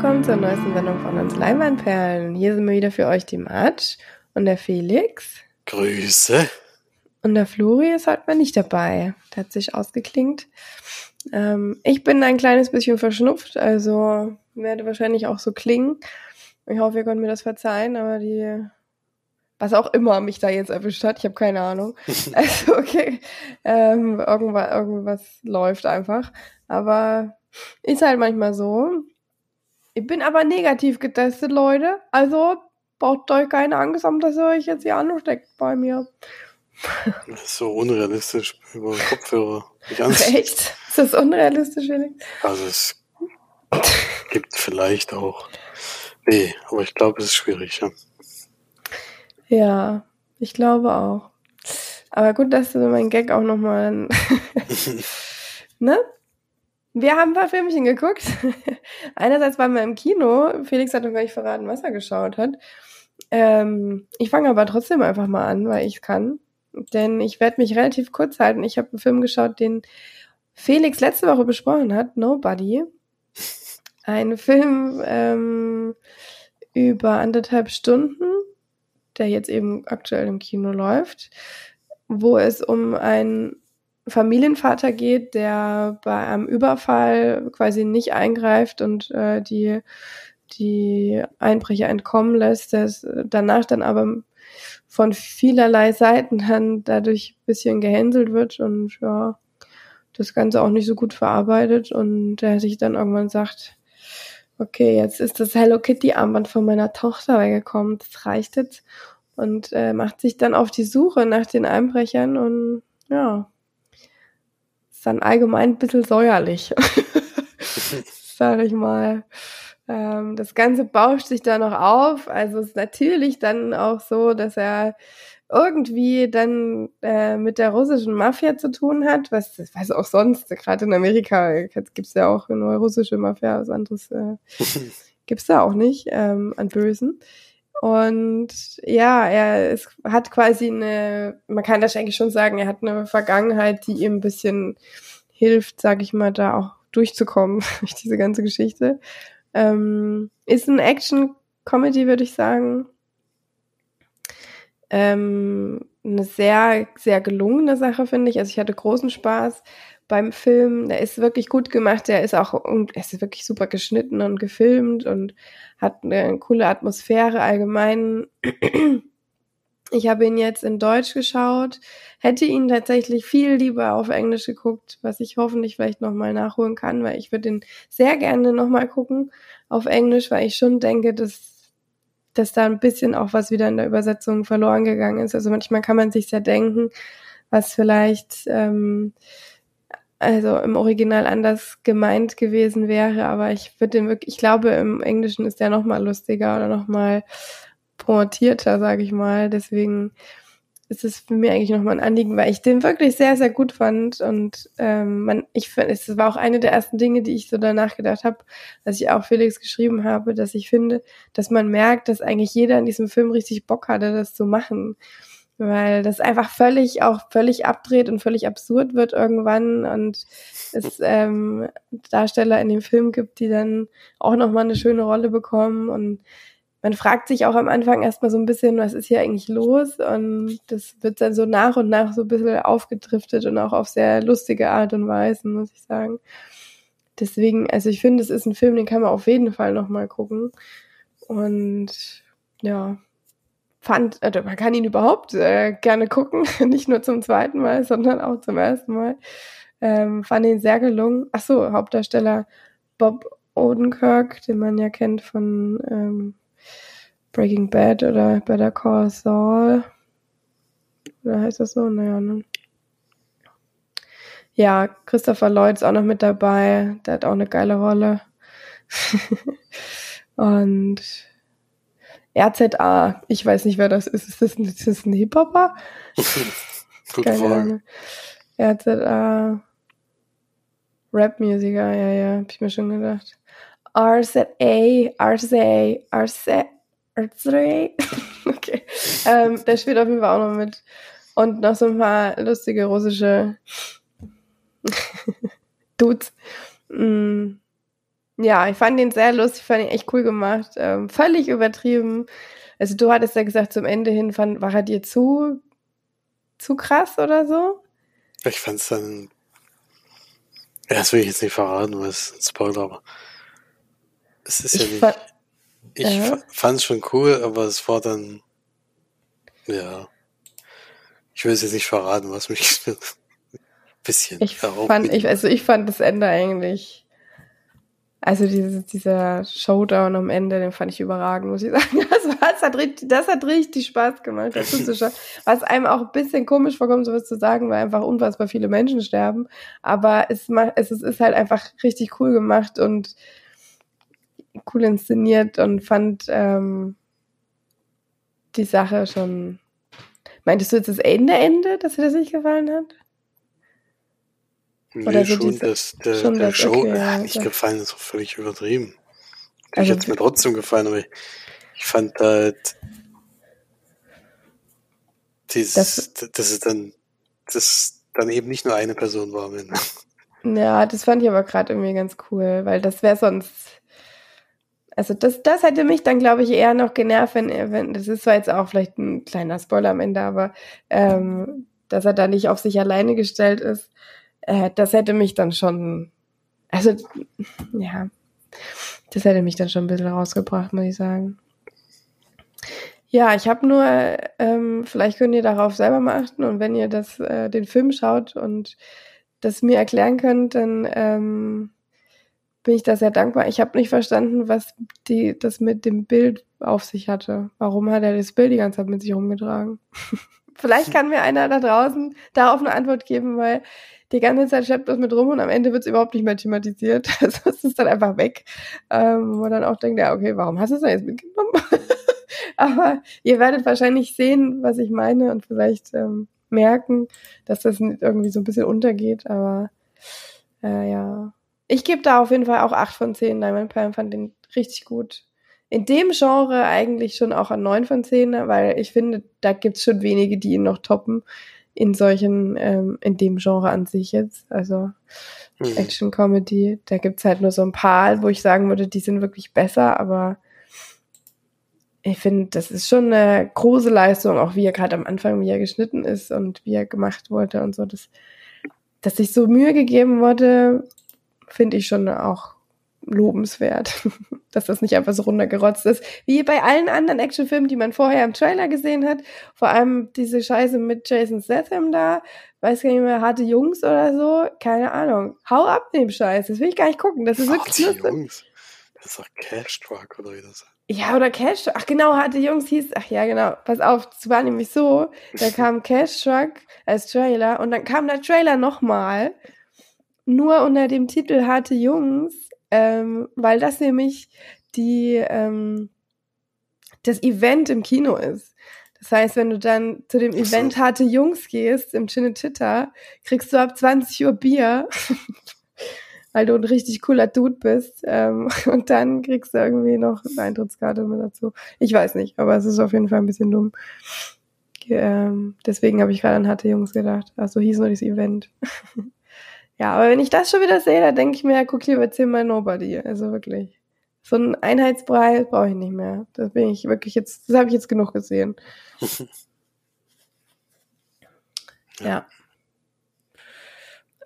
willkommen zur neuesten Sendung von uns Leinwandperlen. Hier sind wir wieder für euch die Matsch und der Felix. Grüße. Und der Flori ist heute mal nicht dabei. Der hat sich ausgeklingt. Ähm, ich bin ein kleines bisschen verschnupft, also werde wahrscheinlich auch so klingen. Ich hoffe, ihr könnt mir das verzeihen, aber die, was auch immer mich da jetzt erwischt hat, ich habe keine Ahnung. Also okay, ähm, irgendwas, irgendwas läuft einfach. Aber ist halt manchmal so. Ich bin aber negativ getestet, Leute. Also braucht euch keine Angst haben, dass ihr euch jetzt hier ansteckt bei mir. Das ist so unrealistisch über Kopfhörer. Echt? Ist das unrealistisch, Felix? Also es gibt vielleicht auch. Nee, aber ich glaube, es ist schwierig, ja. Ja, ich glaube auch. Aber gut, dass du meinen Gag auch nochmal. ne? Wir haben ein paar Filmchen geguckt. Einerseits waren wir im Kino. Felix hat noch gar nicht verraten, was er geschaut hat. Ähm, ich fange aber trotzdem einfach mal an, weil ich kann. Denn ich werde mich relativ kurz halten. Ich habe einen Film geschaut, den Felix letzte Woche besprochen hat, Nobody. Ein Film ähm, über anderthalb Stunden, der jetzt eben aktuell im Kino läuft, wo es um einen Familienvater geht, der bei einem Überfall quasi nicht eingreift und äh, die, die Einbrecher entkommen lässt, der danach dann aber von vielerlei Seiten dann dadurch ein bisschen gehänselt wird und ja, das Ganze auch nicht so gut verarbeitet. Und der sich dann irgendwann sagt, okay, jetzt ist das Hello Kitty Armband von meiner Tochter weggekommen, das reicht jetzt. Und äh, macht sich dann auf die Suche nach den Einbrechern und ja, ist dann allgemein ein bisschen säuerlich, sag ich mal. Ähm, das Ganze bauscht sich da noch auf. Also es ist natürlich dann auch so, dass er irgendwie dann äh, mit der russischen Mafia zu tun hat, was, was auch sonst, gerade in Amerika gibt's ja auch eine russische Mafia, was anderes äh, gibt's da auch nicht ähm, an Bösen. Und ja, er ist, hat quasi eine, man kann das eigentlich schon sagen, er hat eine Vergangenheit, die ihm ein bisschen hilft, sag ich mal, da auch durchzukommen durch diese ganze Geschichte. Ähm, ist ein Action-Comedy, würde ich sagen. Ähm, eine sehr, sehr gelungene Sache, finde ich. Also ich hatte großen Spaß beim Film. Der ist wirklich gut gemacht. Der ist auch, er ist wirklich super geschnitten und gefilmt und hat eine coole Atmosphäre allgemein. Ich habe ihn jetzt in Deutsch geschaut, hätte ihn tatsächlich viel lieber auf Englisch geguckt, was ich hoffentlich vielleicht nochmal nachholen kann, weil ich würde ihn sehr gerne nochmal gucken auf Englisch, weil ich schon denke, dass, dass da ein bisschen auch was wieder in der Übersetzung verloren gegangen ist. Also manchmal kann man sich ja denken, was vielleicht ähm, also im Original anders gemeint gewesen wäre, aber ich würde den wirklich, ich glaube, im Englischen ist der nochmal lustiger oder nochmal pointierter, sage ich mal. Deswegen ist es für mich eigentlich nochmal ein Anliegen, weil ich den wirklich sehr, sehr gut fand. Und ähm, man, ich finde, es war auch eine der ersten Dinge, die ich so danach gedacht habe, dass ich auch Felix geschrieben habe, dass ich finde, dass man merkt, dass eigentlich jeder in diesem Film richtig Bock hatte, das zu machen. Weil das einfach völlig auch völlig abdreht und völlig absurd wird irgendwann und es ähm, Darsteller in dem Film gibt, die dann auch nochmal eine schöne Rolle bekommen und man fragt sich auch am Anfang erstmal so ein bisschen, was ist hier eigentlich los? Und das wird dann so nach und nach so ein bisschen aufgedriftet und auch auf sehr lustige Art und Weise, muss ich sagen. Deswegen, also ich finde, es ist ein Film, den kann man auf jeden Fall nochmal gucken. Und ja, fand, also man kann ihn überhaupt äh, gerne gucken, nicht nur zum zweiten Mal, sondern auch zum ersten Mal. Ähm, fand ihn sehr gelungen. Ach so, Hauptdarsteller Bob Odenkirk, den man ja kennt von ähm, Breaking Bad oder Better Call Saul. Oder heißt das so? Naja, ne? Ja, Christopher Lloyd ist auch noch mit dabei. Der hat auch eine geile Rolle. Und RZA, ich weiß nicht, wer das ist. Ist das ein, ist das ein Hip-Hopper? Keine Ahnung. RZA. Rap-Musiker, ja, ja, hab ich mir schon gedacht. RZA, RZA, RZA, RZA. okay. Ähm, der spielt auf jeden Fall auch noch mit. Und noch so ein paar lustige russische Dudes. Mm. Ja, ich fand den sehr lustig, fand ihn echt cool gemacht. Ähm, völlig übertrieben. Also du hattest ja gesagt, zum Ende hin fand, war er dir zu, zu krass oder so? Ich fand es dann. Ja, das will ich jetzt nicht verraten, weil es ein Spoiler, aber es ist ich ja nicht. Fand, ich äh? fand es schon cool, aber es war dann. Ja. Ich will es jetzt nicht verraten, was mich ein bisschen. Ich fand, ich, also ich fand das Ende eigentlich also diese, dieser Showdown am Ende, den fand ich überragend, muss ich sagen. Das, war, das, hat, richtig, das hat richtig Spaß gemacht, das zuzuschauen. Was einem auch ein bisschen komisch vorkommt, sowas zu sagen, weil einfach unfassbar viele Menschen sterben. Aber es, macht, es ist halt einfach richtig cool gemacht und cool inszeniert und fand ähm, die Sache schon. Meintest du jetzt das Ende, Ende, dass dir das nicht gefallen hat? Oder nee, so schon, diese, dass der, schon der das, Show okay, ja, nicht gefallen ist, auch völlig übertrieben. Also, ich hätte mir trotzdem gefallen, aber ich, ich fand halt dieses, das, das ist dann, das dann eben nicht nur eine Person war Ende. Ja, das fand ich aber gerade irgendwie ganz cool, weil das wäre sonst, also das, das hätte mich dann, glaube ich, eher noch genervt, wenn, wenn, das ist zwar jetzt auch vielleicht ein kleiner Spoiler am Ende, aber ähm, dass er da nicht auf sich alleine gestellt ist äh, das hätte mich dann schon, also ja, das hätte mich dann schon ein bisschen rausgebracht, muss ich sagen. Ja, ich habe nur, ähm, vielleicht könnt ihr darauf selber mal achten und wenn ihr das, äh, den Film schaut und das mir erklären könnt, dann ähm, bin ich da sehr dankbar. Ich habe nicht verstanden, was die, das mit dem Bild auf sich hatte. Warum hat er das Bild die ganze Zeit mit sich rumgetragen? vielleicht kann mir einer da draußen darauf eine Antwort geben, weil die ganze Zeit schleppt das mit rum und am Ende wird es überhaupt nicht mehr thematisiert. Also es ist dann einfach weg. Ähm, wo man dann auch denkt, ja, okay, warum hast du es denn jetzt mitgenommen? Aber ihr werdet wahrscheinlich sehen, was ich meine und vielleicht ähm, merken, dass das irgendwie so ein bisschen untergeht. Aber äh, ja. Ich gebe da auf jeden Fall auch 8 von 10. Diamond Palm fand den richtig gut. In dem Genre eigentlich schon auch an 9 von 10, weil ich finde, da gibt's schon wenige, die ihn noch toppen in solchen, ähm, in dem Genre an sich jetzt, also mhm. Action Comedy, da gibt's halt nur so ein paar, wo ich sagen würde, die sind wirklich besser, aber ich finde, das ist schon eine große Leistung, auch wie er gerade am Anfang, wie er geschnitten ist und wie er gemacht wurde und so, das, dass sich so Mühe gegeben wurde, finde ich schon auch lobenswert, dass das nicht einfach so runtergerotzt ist, wie bei allen anderen Actionfilmen, die man vorher im Trailer gesehen hat. Vor allem diese Scheiße mit Jason Statham da, weiß gar nicht mehr, harte Jungs oder so, keine Ahnung. Hau ab dem Scheiß, das will ich gar nicht gucken, das ist wirklich harte Jungs. Das ist doch Cash Truck oder wie das. Ja, oder Cash Truck. Ach genau, harte Jungs hieß, ach ja, genau. Pass auf, es war nämlich so, da kam Cash Truck als Trailer und dann kam der Trailer nochmal, nur unter dem Titel Harte Jungs ähm, weil das nämlich die ähm, das Event im Kino ist. Das heißt, wenn du dann zu dem Event Harte Jungs gehst im Chinetitta, kriegst du ab 20 Uhr Bier, weil du ein richtig cooler Dude bist. Ähm, und dann kriegst du irgendwie noch eine Eintrittskarte mit dazu. Ich weiß nicht, aber es ist auf jeden Fall ein bisschen dumm. Ähm, deswegen habe ich gerade an Harte Jungs gedacht. Also hieß nur das Event. Ja, aber wenn ich das schon wieder sehe, dann denke ich mir, guck lieber zehnmal Nobody. Also wirklich. So ein Einheitsbrei brauche ich nicht mehr. Das bin ich wirklich jetzt, das habe ich jetzt genug gesehen. ja.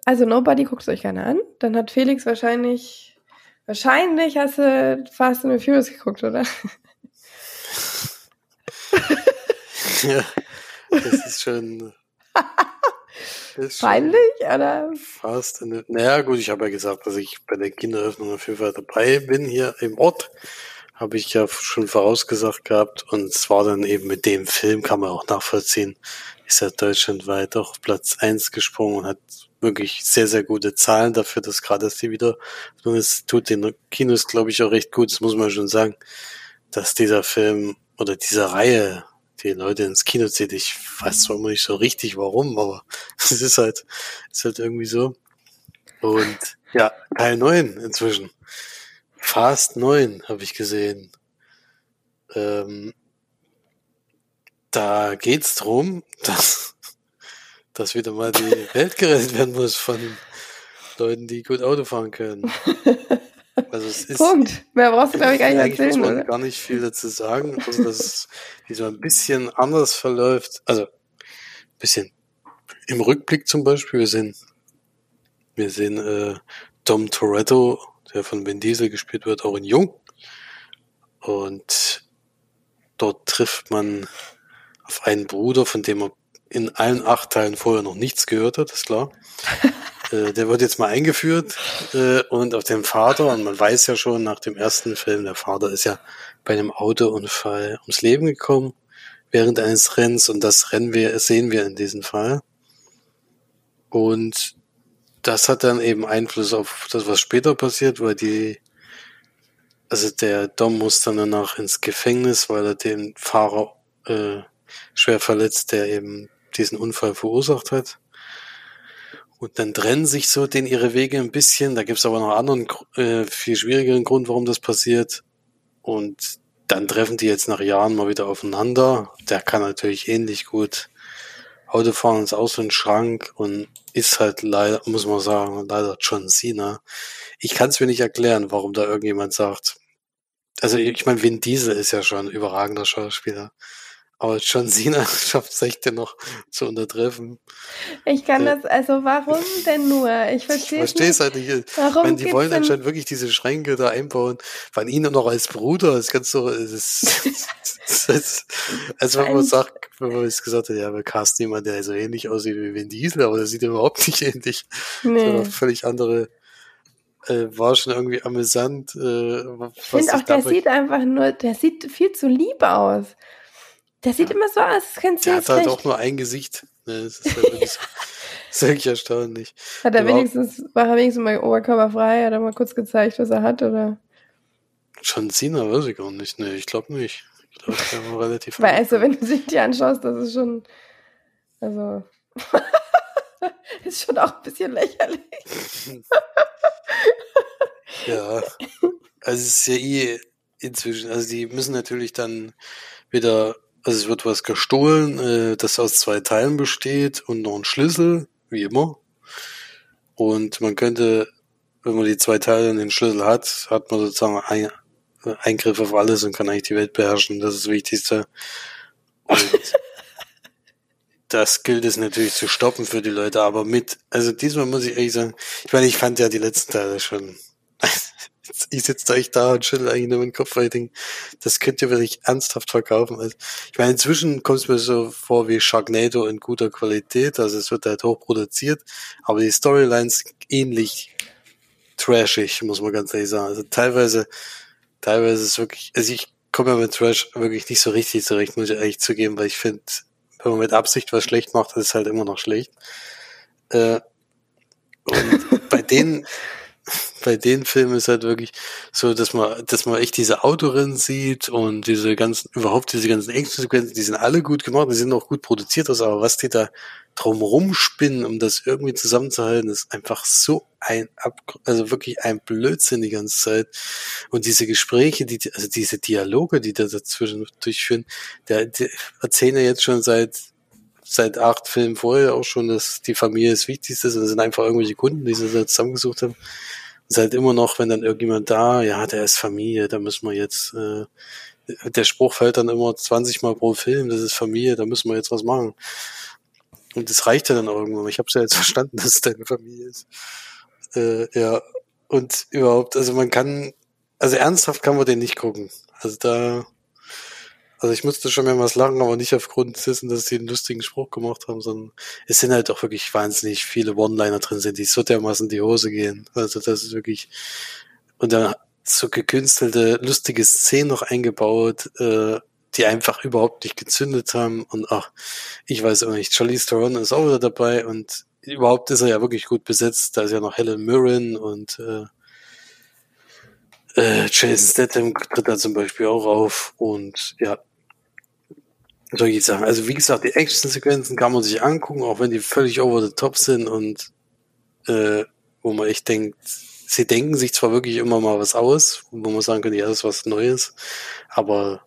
Also Nobody guckt es euch gerne an. Dann hat Felix wahrscheinlich, wahrscheinlich hast du Fast and the Furious geguckt, oder? ja, das ist schon ist Peinlich, oder? Fast. Naja, gut, ich habe ja gesagt, dass ich bei der Kinderöffnung auf jeden Fall dabei bin hier im Ort. Habe ich ja schon vorausgesagt gehabt. Und es war dann eben mit dem Film, kann man auch nachvollziehen, ist er deutschlandweit auch Platz eins gesprungen und hat wirklich sehr, sehr gute Zahlen dafür, dass gerade dass die wieder, es tut den Kinos, glaube ich, auch recht gut, das muss man schon sagen, dass dieser Film oder diese Reihe die Leute ins Kino zieht. Ich weiß zwar immer nicht so richtig warum, aber es ist halt, ist halt irgendwie so. Und ja, Teil 9 inzwischen. Fast 9 habe ich gesehen. Ähm, da geht's drum, dass, dass wieder mal die Welt gerettet werden muss von Leuten, die gut Auto fahren können. Also es ist, Punkt. Mehr brauchst du, glaube ich, gar nicht eigentlich erzählen, muss man oder? gar nicht viel dazu sagen, also dass es diesmal ein bisschen anders verläuft. Also ein bisschen im Rückblick zum Beispiel. Wir sehen, wir sehen äh, Dom Toretto, der von Vin Diesel gespielt wird, auch in Jung. Und dort trifft man auf einen Bruder, von dem er in allen acht Teilen vorher noch nichts gehört hat, ist klar. äh, der wird jetzt mal eingeführt äh, und auf den Vater, und man weiß ja schon nach dem ersten Film, der Vater ist ja bei einem Autounfall ums Leben gekommen während eines Rennens und das Rennen wir, sehen wir in diesem Fall. Und das hat dann eben Einfluss auf das, was später passiert, weil die, also der Dom muss dann danach ins Gefängnis, weil er den Fahrer äh, schwer verletzt, der eben diesen Unfall verursacht hat. Und dann trennen sich so den ihre Wege ein bisschen. Da gibt's aber noch einen anderen, äh, viel schwierigeren Grund, warum das passiert. Und dann treffen die jetzt nach Jahren mal wieder aufeinander. Der kann natürlich ähnlich gut Autofahren, ist auch so ein Schrank und ist halt leider, muss man sagen, leider John Cena. Ich kann es mir nicht erklären, warum da irgendjemand sagt. Also ich meine, Vin Diesel ist ja schon ein überragender Schauspieler. Aber John Cena schafft es echt dennoch zu untertreffen. Ich kann Äh, das, also warum denn nur? Ich Ich verstehe es es nicht. halt nicht. Ich Warum meine, die wollen anscheinend wirklich diese Schränke da einbauen. Von ihnen noch als Bruder, das kannst du, das ist, das ist, also wenn man sagt, wenn man jetzt gesagt hat, ja, wir casten jemanden, der so ähnlich aussieht wie Vin Diesel, aber der sieht überhaupt nicht ähnlich. Das nee. völlig andere, äh, war schon irgendwie amüsant, äh, Ich was finde auch, der sieht einfach nur, der sieht viel zu lieb aus. Der sieht immer so aus, als könntest du der hat halt auch nur ein Gesicht. Ne, das ist halt wirklich so, das wirklich erstaunlich. Hat er wenigstens, war er wenigstens mal oberkörperfrei? Hat er mal kurz gezeigt, was er hat? Oder? John Cena weiß ich gar nicht. Ne, ich glaube nicht. Ich glaube, der war relativ Weil, also, wenn du sich die anschaust, das ist schon, also, ist schon auch ein bisschen lächerlich. Ja, also es ist ja eh inzwischen, also die müssen natürlich dann wieder, also es wird was gestohlen, äh, das aus zwei Teilen besteht und noch ein Schlüssel, wie immer. Und man könnte, wenn man die zwei Teile und den Schlüssel hat, hat man sozusagen ein, Eingriff auf alles und kann eigentlich die Welt beherrschen. Das ist das Wichtigste. Und das gilt es natürlich zu stoppen für die Leute, aber mit, also diesmal muss ich ehrlich sagen, ich meine, ich fand ja die letzten Teile schon, ich sitze da echt da und schüttel eigentlich nur den Kopf, weil ich denke, das könnt ihr wirklich ernsthaft verkaufen. Also, ich meine, inzwischen kommt es mir so vor wie Sharknado in guter Qualität, also es wird halt hochproduziert, aber die Storylines ähnlich trashig, muss man ganz ehrlich sagen. Also teilweise, teilweise ist es wirklich, also ich komme ja mit Trash wirklich nicht so richtig zurecht, muss ich ehrlich zugeben, weil ich finde, wenn man mit Absicht was schlecht macht, ist es halt immer noch schlecht. Äh, und bei den, bei den Filmen ist halt wirklich so, dass man, dass man echt diese Autorennen sieht und diese ganzen, überhaupt diese ganzen Actionsequenzen, die sind alle gut gemacht, die sind auch gut produziert, also, aber was die da drumrum spinnen, um das irgendwie zusammenzuhalten, ist einfach so ein, Ab also wirklich ein Blödsinn die ganze Zeit. Und diese Gespräche, die, also diese Dialoge, die da dazwischen durchführen, der, die erzählen ja jetzt schon seit seit acht Filmen vorher auch schon, dass die Familie das Wichtigste ist und das sind einfach irgendwelche Kunden, die sie da zusammengesucht haben. Und halt immer noch, wenn dann irgendjemand da, ja, der ist Familie, da müssen wir jetzt, äh, der Spruch fällt dann immer 20 Mal pro Film, das ist Familie, da müssen wir jetzt was machen. Und das reicht ja dann auch irgendwann. Ich habe es ja jetzt verstanden, dass es deine Familie ist. Äh, ja, und überhaupt, also man kann, also ernsthaft kann man den nicht gucken. Also da, also ich musste schon mehrmals lachen, aber nicht aufgrund dessen, dass sie einen lustigen Spruch gemacht haben, sondern es sind halt auch wirklich wahnsinnig viele One-Liner drin sind, die so dermaßen in die Hose gehen. Also das ist wirklich, und dann so gekünstelte, lustige Szenen noch eingebaut, äh, die einfach überhaupt nicht gezündet haben. Und ach, ich weiß auch nicht, Charlize Theron ist auch wieder dabei und überhaupt ist er ja wirklich gut besetzt. Da ist ja noch Helen Mirren und äh, äh, Jason Statham tritt da zum Beispiel auch auf und ja, solche Sachen. Also wie gesagt, die Action-Sequenzen kann man sich angucken, auch wenn die völlig over the top sind und äh, wo man echt denkt, sie denken sich zwar wirklich immer mal was aus, wo man sagen könnte, ja, das ist was Neues, aber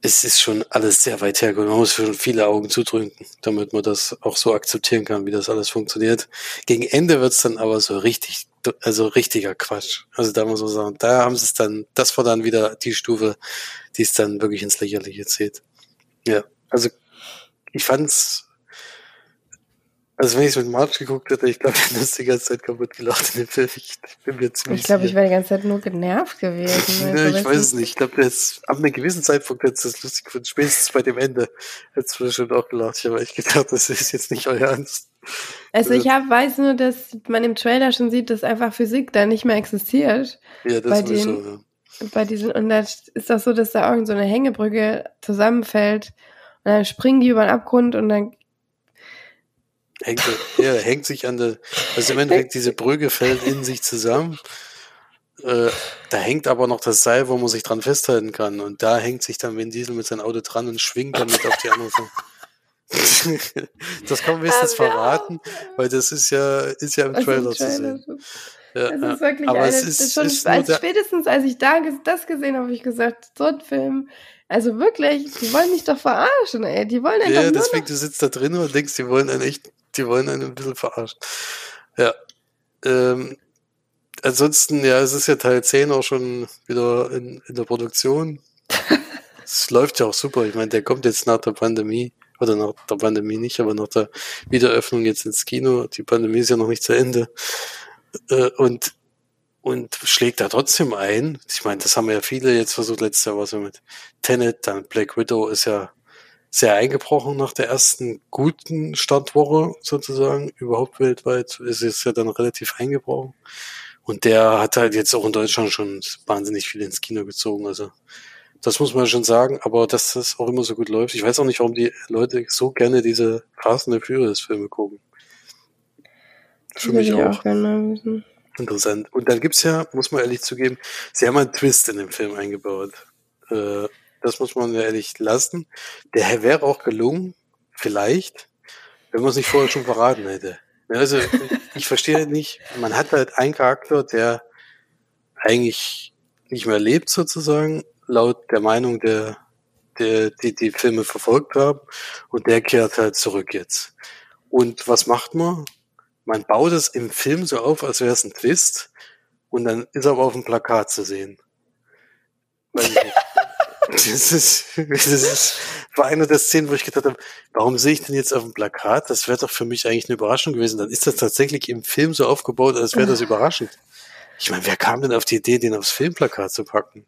es ist schon alles sehr weit hergeholt. Man muss schon viele Augen zudrücken, damit man das auch so akzeptieren kann, wie das alles funktioniert. Gegen Ende wird's dann aber so richtig also richtiger Quatsch. Also da muss man sagen, da haben sie es dann, das war dann wieder die Stufe, die es dann wirklich ins Lächerliche zählt. Ja, also ich fand's also wenn ich es mit March geguckt hätte, ich glaube, ich hätte die ganze Zeit kaputt gelacht in dem Film. Ich, bin mir ziemlich Ich glaube, ich wäre die ganze Zeit nur genervt gewesen. ne, ich weiß es nicht. Ich glaube, jetzt ab einem gewissen Zeitpunkt hätte es lustig gefunden. Spätestens bei dem Ende hätte es schon auch gelacht. Ich habe echt gedacht, das ist jetzt nicht euer Ernst. Also ich hab, weiß nur, dass man im Trailer schon sieht, dass einfach Physik da nicht mehr existiert. Ja, das bei sowieso, den, ja. Bei diesen, und da ist das so, dass da irgend so eine Hängebrücke zusammenfällt und dann springen die über den Abgrund und dann Hängt, ja, hängt sich an der, also im Endeffekt diese Brücke fällt in sich zusammen. Äh, da hängt aber noch das Seil, wo man sich dran festhalten kann. Und da hängt sich dann Vin Diesel mit seinem Auto dran und schwingt damit auf die andere Seite. das kann man wenigstens ja. verraten, weil das ist ja, ist ja im im Trailer zu Trailer sehen. Ja, Das ist wirklich aber eine, es ist, schon, ist als spätestens als ich da das gesehen habe, habe ich gesagt, so ein Film, also wirklich, die wollen mich doch verarschen, ey, die wollen einfach ja, nur deswegen, du sitzt da drin und denkst, die wollen einen echt, die wollen einen ein bisschen verarschen. Ja. Ähm, ansonsten, ja, es ist ja Teil 10 auch schon wieder in, in der Produktion. Es läuft ja auch super. Ich meine, der kommt jetzt nach der Pandemie, oder nach der Pandemie nicht, aber nach der Wiederöffnung jetzt ins Kino. Die Pandemie ist ja noch nicht zu Ende. Äh, und, und schlägt da trotzdem ein. Ich meine, das haben ja viele jetzt versucht, letztes Jahr was mit Tenet, dann Black Widow ist ja sehr eingebrochen nach der ersten guten Startwoche sozusagen. Überhaupt weltweit ist es ja dann relativ eingebrochen. Und der hat halt jetzt auch in Deutschland schon wahnsinnig viel ins Kino gezogen. Also das muss man schon sagen. Aber dass das auch immer so gut läuft. Ich weiß auch nicht, warum die Leute so gerne diese Fast and Filme gucken. Für mich ich auch auch gerne mal wissen. interessant. Und dann gibt's ja, muss man ehrlich zugeben, sie haben einen Twist in den Film eingebaut. Äh, das muss man ja ehrlich lassen. Der wäre auch gelungen, vielleicht, wenn man es nicht vorher schon verraten hätte. Ja, Also ich, ich verstehe nicht, man hat halt einen Charakter, der eigentlich nicht mehr lebt sozusagen, laut der Meinung der, der die die Filme verfolgt haben, und der kehrt halt zurück jetzt. Und was macht man? Man baut es im Film so auf, als wäre es ein Twist, und dann ist er aber auf dem Plakat zu sehen. Das ist, das ist, war eine der Szenen, wo ich gedacht habe, warum sehe ich denn jetzt auf dem Plakat? Das wäre doch für mich eigentlich eine Überraschung gewesen. Dann ist das tatsächlich im Film so aufgebaut, als wäre das überraschend. Ich meine, wer kam denn auf die Idee, den aufs Filmplakat zu packen?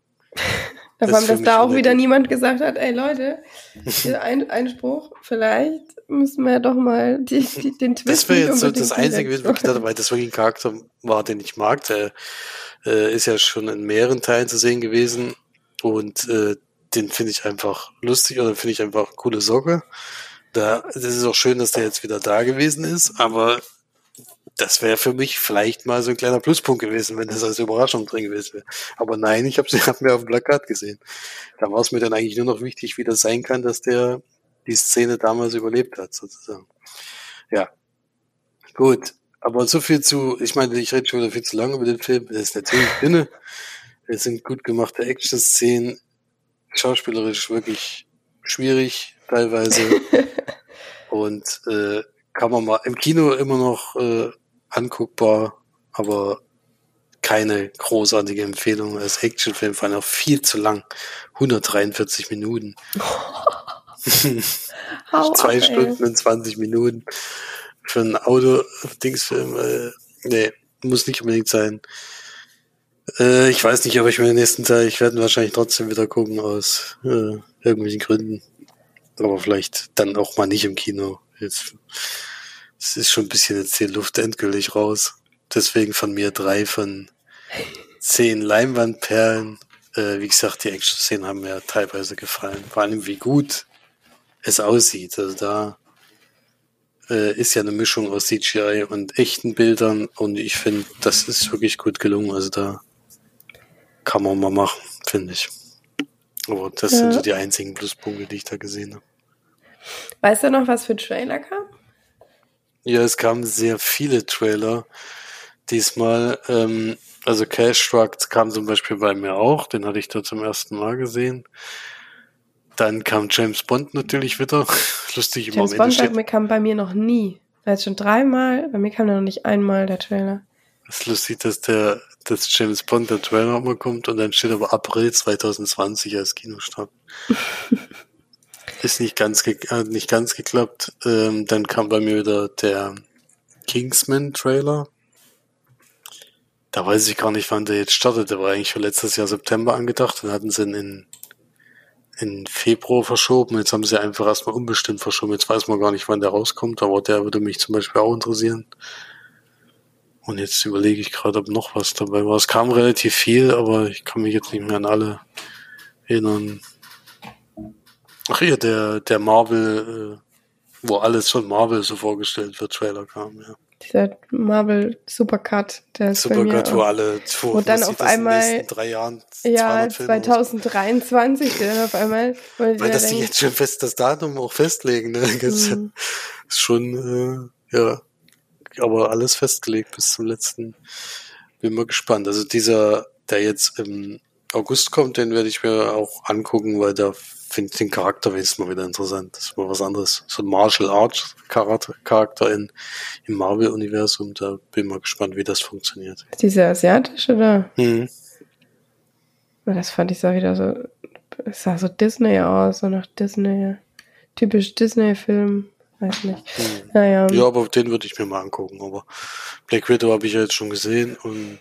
Da Das allem, dass da auch wieder niemand gesagt hat, ey Leute, ein Einspruch, vielleicht müssen wir doch mal die, die, den Twist Das wäre jetzt so das Einzige ich habe, weil das wirklich ein Charakter war, den ich mag. Der äh, ist ja schon in mehreren Teilen zu sehen gewesen und äh, den finde ich einfach lustig oder finde ich einfach eine coole Socke. Da, das ist auch schön, dass der jetzt wieder da gewesen ist, aber das wäre für mich vielleicht mal so ein kleiner Pluspunkt gewesen, wenn das als Überraschung drin gewesen wäre. Aber nein, ich habe sie hab mir auf dem Plakat gesehen. Da war es mir dann eigentlich nur noch wichtig, wie das sein kann, dass der die Szene damals überlebt hat, sozusagen. Ja, Gut, aber so viel zu, ich meine, ich rede schon wieder viel zu lange über den Film. Es ist natürlich dünne. Es sind gut gemachte Action-Szenen, schauspielerisch wirklich schwierig teilweise. Und äh, kann man mal im Kino immer noch äh, anguckbar, aber keine großartige Empfehlung als Actionfilm, vor allem auch viel zu lang. 143 Minuten. Zwei ab, ey. Stunden und 20 Minuten für einen Auto-Dingsfilm. Äh, nee, muss nicht unbedingt sein. Äh, ich weiß nicht, ob ich mir den nächsten Teil, ich werde wahrscheinlich trotzdem wieder gucken aus äh, irgendwelchen Gründen. Aber vielleicht dann auch mal nicht im Kino. Jetzt, es ist schon ein bisschen jetzt die Luft endgültig raus. Deswegen von mir drei von zehn Leinwandperlen. Äh, wie gesagt, die Action-Szenen haben mir teilweise gefallen. Vor allem, wie gut es aussieht. Also da äh, ist ja eine Mischung aus CGI und echten Bildern und ich finde, das ist wirklich gut gelungen. Also da kann man mal machen, finde ich. Aber das sind Ja. so die einzigen Pluspunkte, die ich da gesehen habe. Weißt du noch, was für Trailer kam? Ja, es kamen sehr viele Trailer diesmal. Ähm, also Cash Truck kam zum Beispiel bei mir auch, den hatte ich da zum ersten Mal gesehen. Dann kam James Bond natürlich wieder. Lustig, immer James am Ende Bond steht kam bei mir noch nie. Also schon dreimal, bei mir kam noch nicht einmal der Trailer. Es ist lustig, dass der, dass James Bond der Trailer mal kommt und dann steht aber April 2020 als Kinostart. ist nicht ganz, äh, nicht ganz geklappt. Ähm, dann kam bei mir wieder der Kingsman-Trailer. Da weiß ich gar nicht, wann der jetzt startet. Der war eigentlich für letztes Jahr September angedacht. Dann hatten sie ihn in, in Februar verschoben. Jetzt haben sie einfach erstmal unbestimmt verschoben. Jetzt weiß man gar nicht, wann der rauskommt. Aber der würde mich zum Beispiel auch interessieren. Und jetzt überlege ich gerade, ob noch was dabei war. Es kam relativ viel, aber ich kann mich jetzt nicht mehr an alle erinnern. Ach hier, der, der Marvel, äh, wo alles von Marvel so vorgestellt wird, Trailer kam, ja. Dieser Marvel Supercut, der ist Supercut, wo alle, wo, wo dann auf einmal in drei Jahren ja 2023 dann auf einmal, weil, weil das die jetzt schon fest das Datum auch festlegen, ne? Das mhm. ist schon äh, ja, aber alles festgelegt bis zum letzten. Bin mal gespannt. Also dieser, der jetzt im August kommt, den werde ich mir auch angucken, weil da finde den Charakter wenigstens mal wieder interessant. Das ist mal was anderes. So ein Martial Arts Charakter in, im Marvel-Universum. Da bin ich mal gespannt, wie das funktioniert. Ist dieser asiatisch oder? Mhm. Das fand ich so wieder so, es sah so Disney aus, so nach Disney, typisch Disney-Film. Weiß nicht. Mhm. Naja. Ja, aber den würde ich mir mal angucken. Aber Black Widow habe ich ja jetzt schon gesehen und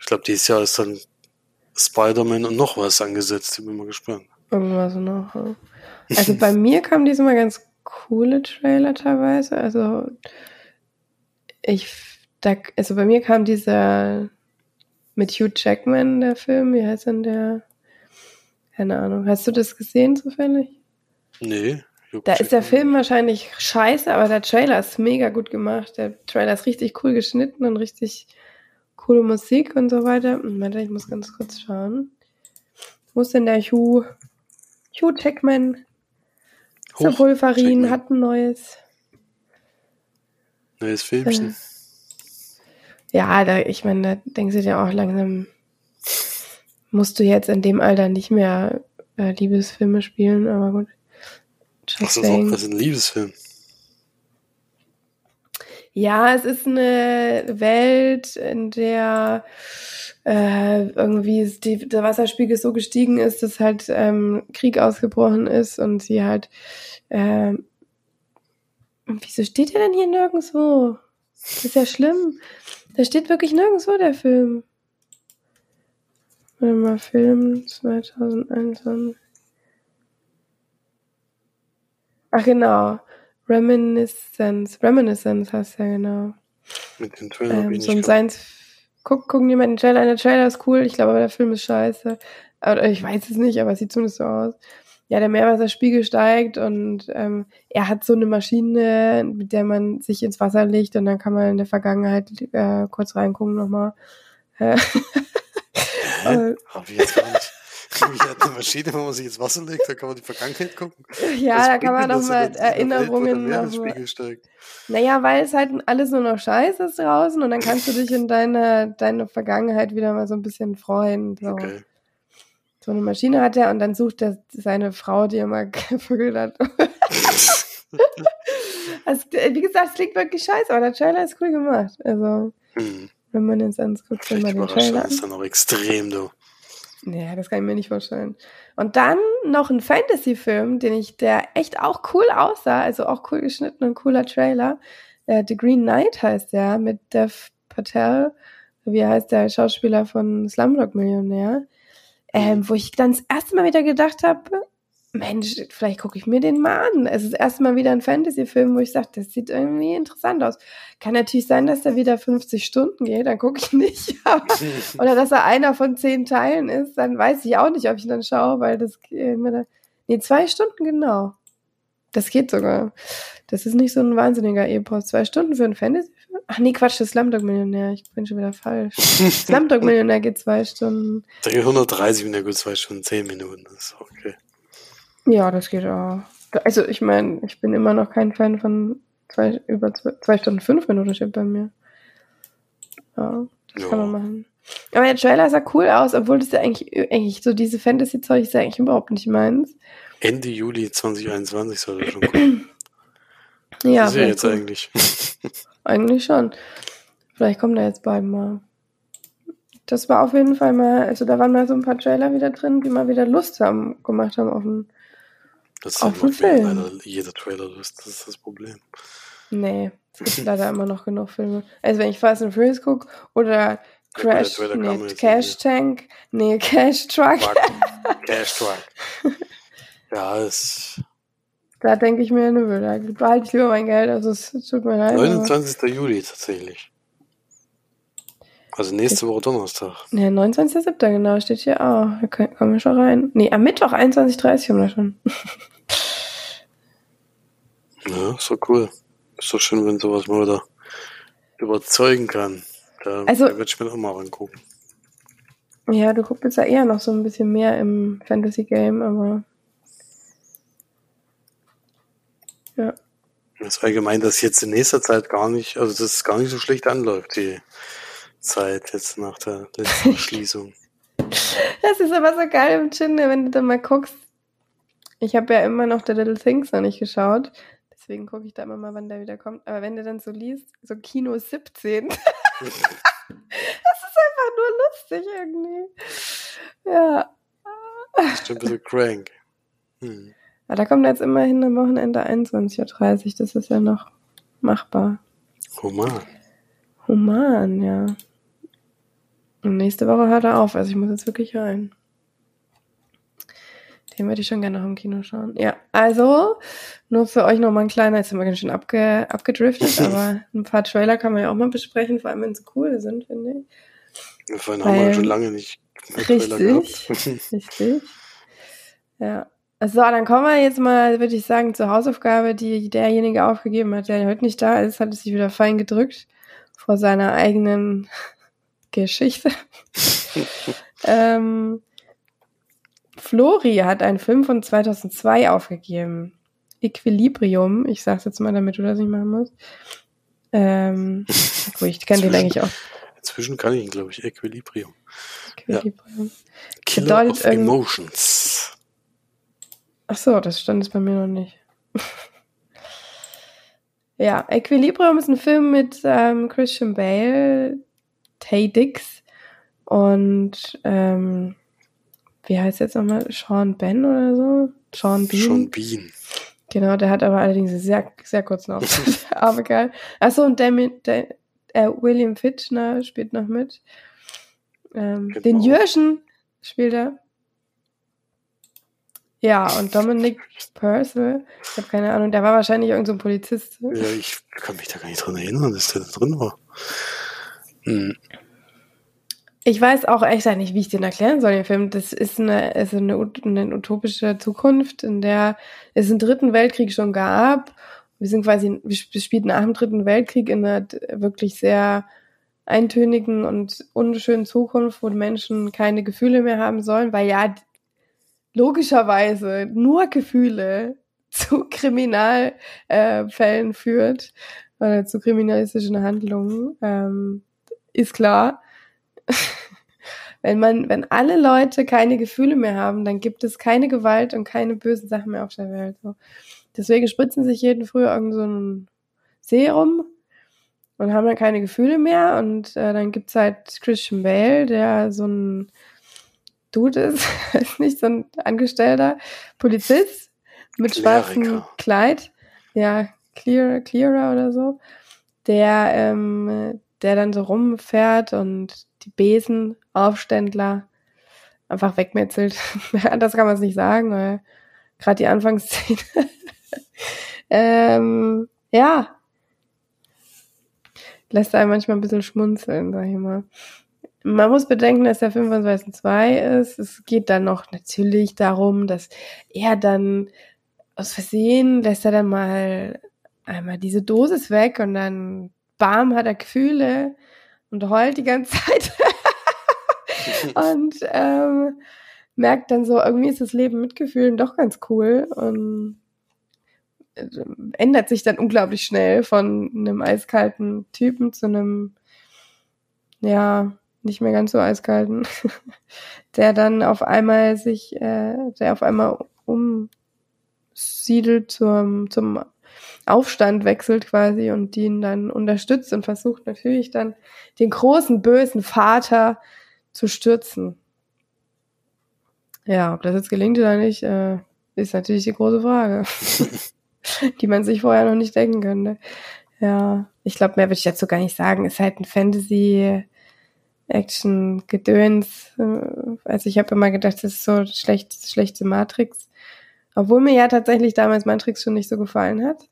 ich glaube, dieses Jahr ist dann Spider-Man und noch was angesetzt. Ich bin mal gespannt. Irgendwas noch. Also bei mir kamen diesmal ganz coole Trailer teilweise. Also ich, da, also bei mir kam dieser mit Hugh Jackman, der Film, wie heißt denn der? Keine Ahnung. Hast du das gesehen zufällig? Nee. Hugh da Jackman. ist der Film wahrscheinlich scheiße, aber der Trailer ist mega gut gemacht. Der Trailer ist richtig cool geschnitten und richtig coole Musik und so weiter. Moment, ich muss ganz kurz schauen. Wo ist denn der Hugh? Hugh Jackman. Hoch, Wolverine Jackman. hat ein neues. Neues Filmchen. Äh, ja, da, ich meine, da denkst du dir auch langsam, musst du jetzt in dem Alter nicht mehr äh, Liebesfilme spielen, aber gut. Ach, das ist auch was ein Liebesfilm. Ja, es ist eine Welt, in der äh, irgendwie die, der Wasserspiegel so gestiegen ist, dass halt ähm, Krieg ausgebrochen ist und sie halt äh, Wieso steht der denn hier nirgendwo? Das ist ja schlimm. Da steht wirklich nirgendwo der Film. Warte mal, Film 2021. Ach genau. Reminiscence. Reminiscence heißt ja genau. Mit dem Trailer ähm, so ein Science. Guck, gucken jemand den Trailer an. Der Trailer ist cool. Ich glaube aber der Film ist scheiße. Oder ich weiß es nicht, aber es sieht zumindest so aus. Ja, der Meerwasserspiegel steigt und ähm, er hat so eine Maschine, mit der man sich ins Wasser legt und dann kann man in der Vergangenheit äh, kurz reingucken nochmal. Äh? Hab ich jetzt gar Ich hat eine Maschine, wo man sich ins Wasser legt, da kann man die Vergangenheit gucken. Ja, das da kann man nochmal Erinnerungen. Welt, naja, weil es halt alles nur noch Scheiß ist draußen und dann kannst du dich in deine, deine Vergangenheit wieder mal so ein bisschen freuen. So. Okay. So eine Maschine hat er und dann sucht er seine Frau, die er mal gevögelt hat. also, wie gesagt, es klingt wirklich scheiße, aber der Trailer ist cool gemacht. Also, hm. wenn man jetzt anguckt, wenn man den Trailer. Das ist dann auch extrem, du. Ja, das kann ich mir nicht vorstellen. Und dann noch ein Fantasy-Film, den ich, der echt auch cool aussah, also auch cool geschnitten und cooler Trailer. Äh, The Green Knight heißt der, mit Dev Patel. Wie heißt der Schauspieler von Slumdog Millionär? Ähm, wo ich dann das erste Mal wieder gedacht habe, Mensch, vielleicht gucke ich mir den mal an. Es ist erstmal wieder ein Fantasy-Film, wo ich sage, das sieht irgendwie interessant aus. Kann natürlich sein, dass der wieder 50 Stunden geht, dann gucke ich nicht. Oder dass er einer von zehn Teilen ist, dann weiß ich auch nicht, ob ich ihn dann schaue, weil das immer da. Nee, zwei Stunden genau. Das geht sogar. Das ist nicht so ein wahnsinniger Epos. Zwei Stunden für einen Fantasy-Film? Ach nee, Quatsch, das Slumdog-Millionär. Ich bin schon wieder falsch. Slumdog-Millionär geht zwei Stunden. Da geht 130 Minuten, gut zwei Stunden, zehn Minuten. Das ist okay. Ja, das geht auch. Also ich meine, ich bin immer noch kein Fan von zwei, über zwei, zwei Stunden fünf Minuten steht bei mir. Ja, das ja. kann man machen. Aber der Trailer sah cool aus, obwohl das ja eigentlich, eigentlich so diese Fantasy-Zeug ist ja eigentlich überhaupt nicht meins. Ende Juli 2021 soll das schon kommen. ja. Das ist ja jetzt cool. eigentlich. eigentlich schon. Vielleicht kommt er jetzt bald mal. Das war auf jeden Fall mal, also da waren mal so ein paar Trailer wieder drin, die mal wieder Lust haben, gemacht haben auf einen, Das Auf macht den Film. leider jeder Trailer Lust, das ist das Problem. Nee, es gibt leider immer noch genug Filme. Also wenn ich Fast and Furious gucke oder Crash, kam nee, Cash. Tank, nee, Cash Truck, Truck. Cash Truck. Ja, es da denke ich mir, nö, da behalte ich lieber mein Geld, also es tut mir leid. aber- 29. Juli tatsächlich. Also nächste Woche Donnerstag. Ja, 29.07. genau, steht hier auch. Da kommen wir schon rein. Nee, am Mittwoch 21.30 haben wir schon. Ja, ist doch cool. Ist doch schön, wenn sowas mal wieder überzeugen kann. Da, Also- da würde ich mir auch mal angucken. Ja, du guckst jetzt ja eher noch so ein bisschen mehr im Fantasy-Game, aber ja. Das ist allgemein, dass jetzt in nächster Zeit gar nicht, also dass es gar nicht so schlecht anläuft, die Zeit jetzt nach der letzten Schließung. Das ist aber so geil im Chinde, wenn du dann mal guckst. Ich habe ja immer noch The Little Things noch nicht geschaut. Deswegen gucke ich da immer mal, wann der wieder kommt. Aber wenn du dann so liest, so Kino 17, das ist einfach nur lustig irgendwie. Ja. Ist schon ein bisschen crank. Hm. Aber da kommt jetzt immerhin am Wochenende 21.30 Uhr. Das ist ja noch machbar. Human. Human, ja. Und nächste Woche hört er auf. Also ich muss jetzt wirklich rein. Den würde ich schon gerne noch im Kino schauen. Ja, also nur für euch nochmal ein kleiner, jetzt sind wir ganz schön abge, abgedriftet, aber ein paar Trailer kann man ja auch mal besprechen, vor allem wenn sie cool sind, finde ich. Vorhin haben wir Weil- schon lange nicht Richtig. gehabt. Richtig. Ja. So, dann kommen wir jetzt mal, würde ich sagen, zur Hausaufgabe, die derjenige aufgegeben hat, der heute nicht da ist, hat es sich wieder fein gedrückt vor seiner eigenen Geschichte. ähm, Flori hat einen Film von 2002 aufgegeben. Equilibrium. Ich sag's jetzt mal, damit du das nicht machen musst. Ähm, obwohl, ich kenne den eigentlich auch. Inzwischen kann ich ihn, glaube ich, Equilibrium. Equilibrium. Killer Bedeutet of Emotions. Ach so, das stand es bei mir noch nicht. ja, Equilibrium ist ein Film mit ähm, Christian Bale, Tay Dix und ähm, wie heißt jetzt nochmal? Sean Ben oder so? Sean Bean. Sean Bean. Genau, der hat aber allerdings einen sehr, sehr kurzen Auftritt. aber geil. Achso, und Demi, De, äh, William Fitchner spielt noch mit. Ähm, Genau. Den Jürgen spielt er. Ja, und Dominic Purcell, ich habe keine Ahnung, der war wahrscheinlich irgendein so ein Polizist. Ja, ich kann mich da gar nicht dran erinnern, dass der da drin war. Hm. Ich weiß auch echt nicht, wie ich den erklären soll, den Film. Das ist eine, ist eine, eine utopische Zukunft, in der es einen dritten Weltkrieg schon gab. Wir sind quasi, wir sp- spielen nach dem dritten Weltkrieg in einer wirklich sehr eintönigen und unschönen Zukunft, wo Menschen keine Gefühle mehr haben sollen, weil ja logischerweise nur Gefühle zu Kriminalfällen äh, führt oder zu kriminalistischen Handlungen, ähm, ist klar. wenn man, wenn alle Leute keine Gefühle mehr haben, dann gibt es keine Gewalt und keine bösen Sachen mehr auf der Welt. So. Deswegen spritzen sich jeden früher irgend so ein Serum und haben dann keine Gefühle mehr. Und äh, dann gibt's halt Christian Bale, der so ein Dude ist, weiß nicht, so ein Angestellter Polizist mit schwarzem. Kleid. Ja, Clear, Clearer oder so. Der, ähm, der dann so rumfährt und die Besenaufständler einfach wegmetzelt. das kann man es nicht sagen, weil gerade die Anfangsszene. ähm, ja. Lässt einen manchmal ein bisschen schmunzeln, sag ich mal. Man muss bedenken, dass der Film von 2002 ist. Es geht dann noch natürlich darum, dass er dann aus Versehen lässt er dann mal einmal diese Dosis weg und dann bam hat er Gefühle und heult die ganze Zeit. Und ähm, merkt dann so, irgendwie ist das Leben mit Gefühlen doch ganz cool. Und äh, ändert sich dann unglaublich schnell von einem eiskalten Typen zu einem, ja, nicht mehr ganz so eiskalten, der dann auf einmal sich, äh, der auf einmal umsiedelt zum, zum Aufstand wechselt quasi und die ihn dann unterstützt und versucht natürlich dann den großen bösen Vater zu stürzen. Ja, ob das jetzt gelingt oder nicht, äh, ist natürlich die große Frage, die man sich vorher noch nicht denken könnte. Ja, ich glaube, mehr würde ich dazu gar nicht sagen. Ist halt ein Fantasy Action Gedöns. Also ich habe immer gedacht, das ist so schlecht, schlechte Matrix. Obwohl mir ja tatsächlich damals Matrix schon nicht so gefallen hat.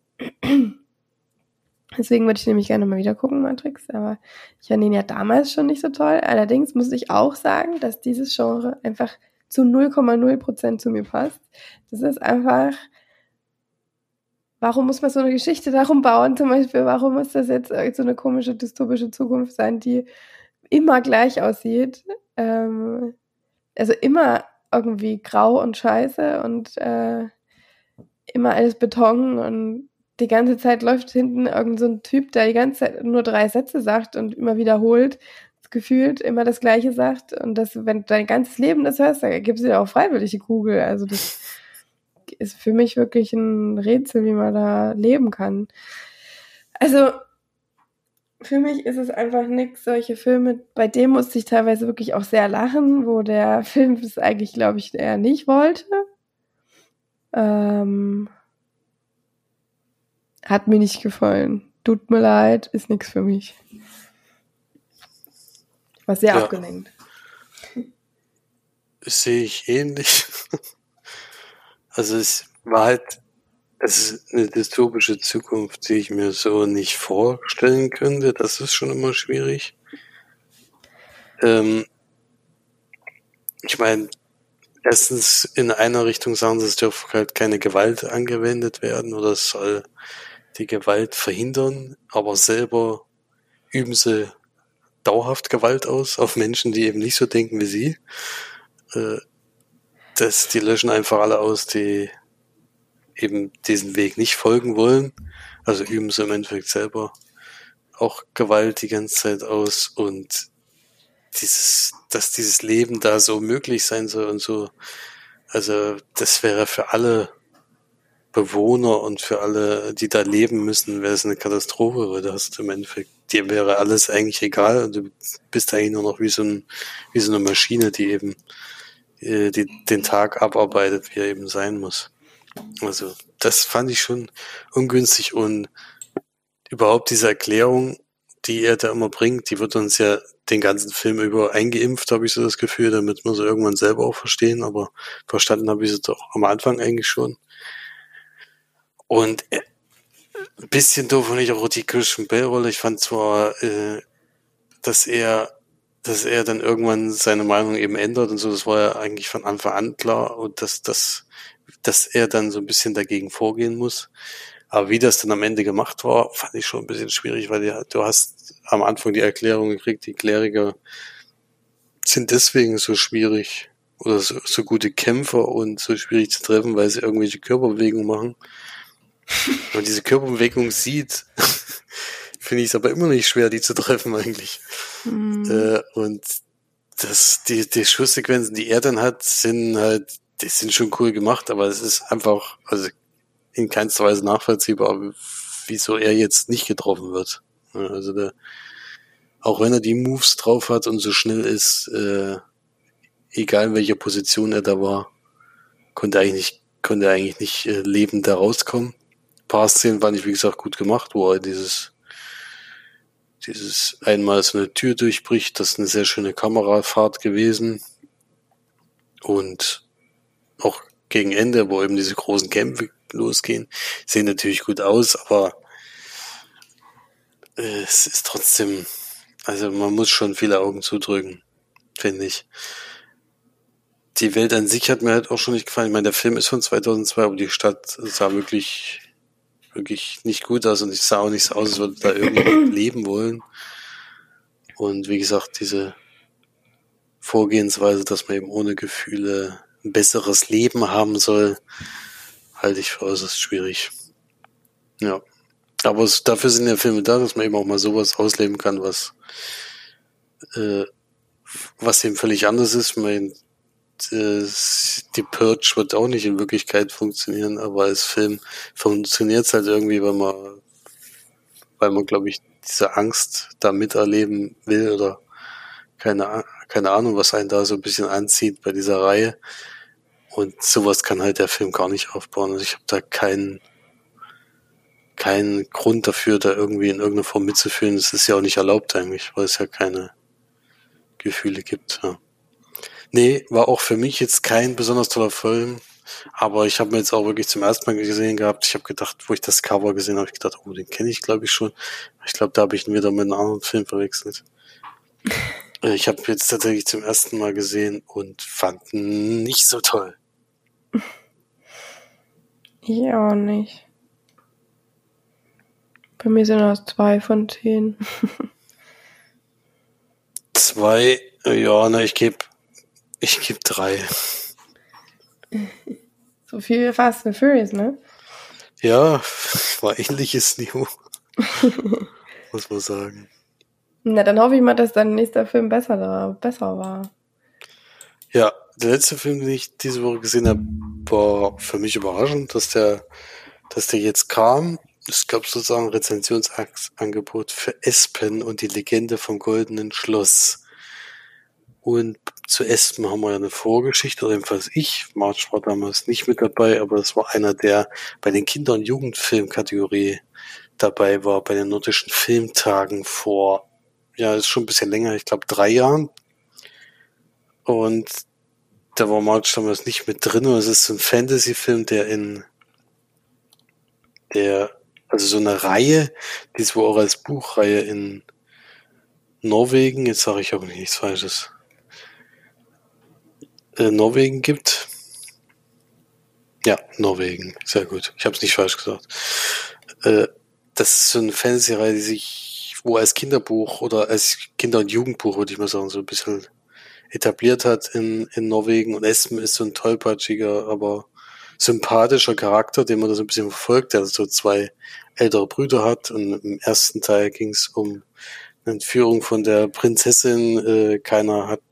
Deswegen würde ich nämlich gerne mal wieder gucken, Matrix. Aber ich fand ihn ja damals schon nicht so toll. Allerdings muss ich auch sagen, dass dieses Genre einfach zu 0,0 Prozent zu mir passt. Das ist einfach, warum muss man so eine Geschichte darum bauen? Zum Beispiel, warum muss das jetzt so eine komische dystopische Zukunft sein, die immer gleich aussieht? Ähm, also immer irgendwie grau und scheiße und äh, immer alles Beton und die ganze Zeit läuft hinten irgend so ein Typ, der die ganze Zeit nur drei Sätze sagt und immer wiederholt, gefühlt immer das Gleiche sagt und das, wenn du dein ganzes Leben das hörst, dann gibst du dir auch freiwillig die Kugel. Also das ist für mich wirklich ein Rätsel, wie man da leben kann. Also für mich ist es einfach nix, solche Filme, bei dem musste ich teilweise wirklich auch sehr lachen, wo der Film es eigentlich, glaube ich, eher nicht wollte. Ähm, hat mir nicht gefallen. Tut mir leid, ist nix für mich. Ich war sehr ja. abgelenkt. Sehe ich ähnlich. Also es war halt es ist eine dystopische Zukunft, die ich mir so nicht vorstellen könnte. Das ist schon immer schwierig. Ähm, ich meine, erstens in einer Richtung sagen sie, es dürfen halt keine Gewalt angewendet werden oder es soll die Gewalt verhindern, aber selber üben sie dauerhaft Gewalt aus auf Menschen, die eben nicht so denken wie sie. Äh, das, die löschen einfach alle aus, die eben diesen Weg nicht folgen wollen. Also üben sie im Endeffekt selber auch Gewalt die ganze Zeit aus und dieses, dass dieses Leben da so möglich sein soll und so. Also das wäre für alle Bewohner und für alle, die da leben müssen, wäre es eine Katastrophe, weil da hast du im Endeffekt, dir wäre alles eigentlich egal und du bist eigentlich nur noch wie so, ein, wie so eine Maschine, die eben äh, die, den Tag abarbeitet, wie er eben sein muss. Also das fand ich schon ungünstig und überhaupt diese Erklärung, die er da immer bringt, die wird uns ja den ganzen Film über eingeimpft, habe ich so das Gefühl, damit wir sie irgendwann selber auch verstehen, aber verstanden habe ich sie doch am Anfang eigentlich schon. Und äh, ein bisschen doof fand ich auch die Christian Bell-Rolle. Ich fand zwar, äh, dass er dass er dann irgendwann seine Meinung eben ändert und so, das war ja eigentlich von Anfang an klar und dass, dass, dass er dann so ein bisschen dagegen vorgehen muss. Aber wie das dann am Ende gemacht war, fand ich schon ein bisschen schwierig, weil du hast am Anfang die Erklärung gekriegt, die Kleriker sind deswegen so schwierig oder so, so gute Kämpfer und so schwierig zu treffen, weil sie irgendwelche Körperbewegungen machen. Und diese Körperbewegung sieht, finde ich es aber immer nicht schwer, die zu treffen eigentlich. Mhm. Äh, und das, die, die Schusssequenzen, die er dann hat, sind halt, die sind schon cool gemacht, aber es ist einfach, also in keinster Weise nachvollziehbar, wieso er jetzt nicht getroffen wird. Also der, auch wenn er die Moves drauf hat und so schnell ist, äh, egal in welcher Position er da war, konnte eigentlich nicht, konnte eigentlich nicht äh, lebend da rauskommen. Paar Szenen waren nicht, wie gesagt, gut gemacht, wo er dieses dieses einmal so eine Tür durchbricht, das ist eine sehr schöne Kamerafahrt gewesen. Und auch gegen Ende, wo eben diese großen Kämpfe losgehen, sehen natürlich gut aus, aber äh, es ist trotzdem, also man muss schon viele Augen zudrücken, finde ich. Die Welt an sich hat mir halt auch schon nicht gefallen. Ich meine, der Film ist von 2002, aber die Stadt sah wirklich wirklich nicht gut aus und ich sah auch nicht so aus, als würde da irgendwie leben wollen. Und wie gesagt, diese Vorgehensweise, dass man eben ohne Gefühle ein besseres Leben haben soll, halte ich für äußerst schwierig. Ja. Aber es, dafür sind ja Filme da, dass man eben auch mal sowas ausleben kann, was, äh, was eben völlig anders ist. Man, das, die Purge wird auch nicht in Wirklichkeit funktionieren, aber als Film funktioniert es halt irgendwie, weil man, weil man, glaube ich, diese Angst da miterleben will oder keine, keine Ahnung, was einen da so ein bisschen anzieht bei dieser Reihe. Und sowas kann halt der Film gar nicht aufbauen. Also ich habe da keinen keinen Grund dafür, da irgendwie in irgendeiner Form mitzufühlen. Das ist ja auch nicht erlaubt eigentlich, weil es ja keine Gefühle gibt. Ja. Nee, war auch für mich jetzt kein besonders toller Film. Aber ich habe mir jetzt auch wirklich zum ersten Mal gesehen gehabt. Ich habe gedacht, wo ich das Cover gesehen habe, ich gedacht, oh, den kenne ich, glaube ich, schon. Ich glaube, da habe ich ihn wieder mit einem anderen Film verwechselt. ich habe jetzt tatsächlich zum ersten Mal gesehen und fand ihn nicht so toll. Ich auch nicht. Bei mir sind das zwei von zehn. zwei, ja, na, ich gebe ich geb drei. So viel wie Fast and Furious, ne? Ja, war ähnliches Niveau. Muss man sagen. Na, dann hoffe ich mal, dass dein nächster Film besser, besser war. Ja, der letzte Film, den ich diese Woche gesehen habe, war für mich überraschend, dass der, dass der jetzt kam. Es gab sozusagen ein Rezensionsangebot für Espen und die Legende vom Goldenen Schloss. Und zu Espen haben wir ja eine Vorgeschichte, oder jedenfalls ich. March war damals nicht mit dabei, aber es war einer, der bei den Kinder- und Jugendfilmkategorie dabei war, bei den nordischen Filmtagen vor, ja, ist schon ein bisschen länger, ich glaube drei Jahren. Und da war March damals nicht mit drin. Und es ist so ein Fantasy-Film, der in der, also so eine Reihe, die es wohl auch als Buchreihe in Norwegen, jetzt sage ich aber nichts Falsches, äh, Norwegen gibt. Ja, Norwegen, sehr gut. Ich habe es nicht falsch gesagt. Äh, das ist so eine Fantasy-Reihe, die sich, wo als Kinderbuch oder als Kinder- und Jugendbuch, würde ich mal sagen, so ein bisschen etabliert hat in, in Norwegen. Und Espen ist so ein tollpatschiger, aber sympathischer Charakter, den man da so ein bisschen verfolgt, der so zwei ältere Brüder hat. Und im ersten Teil ging es um eine Entführung von der Prinzessin. Äh, keiner hat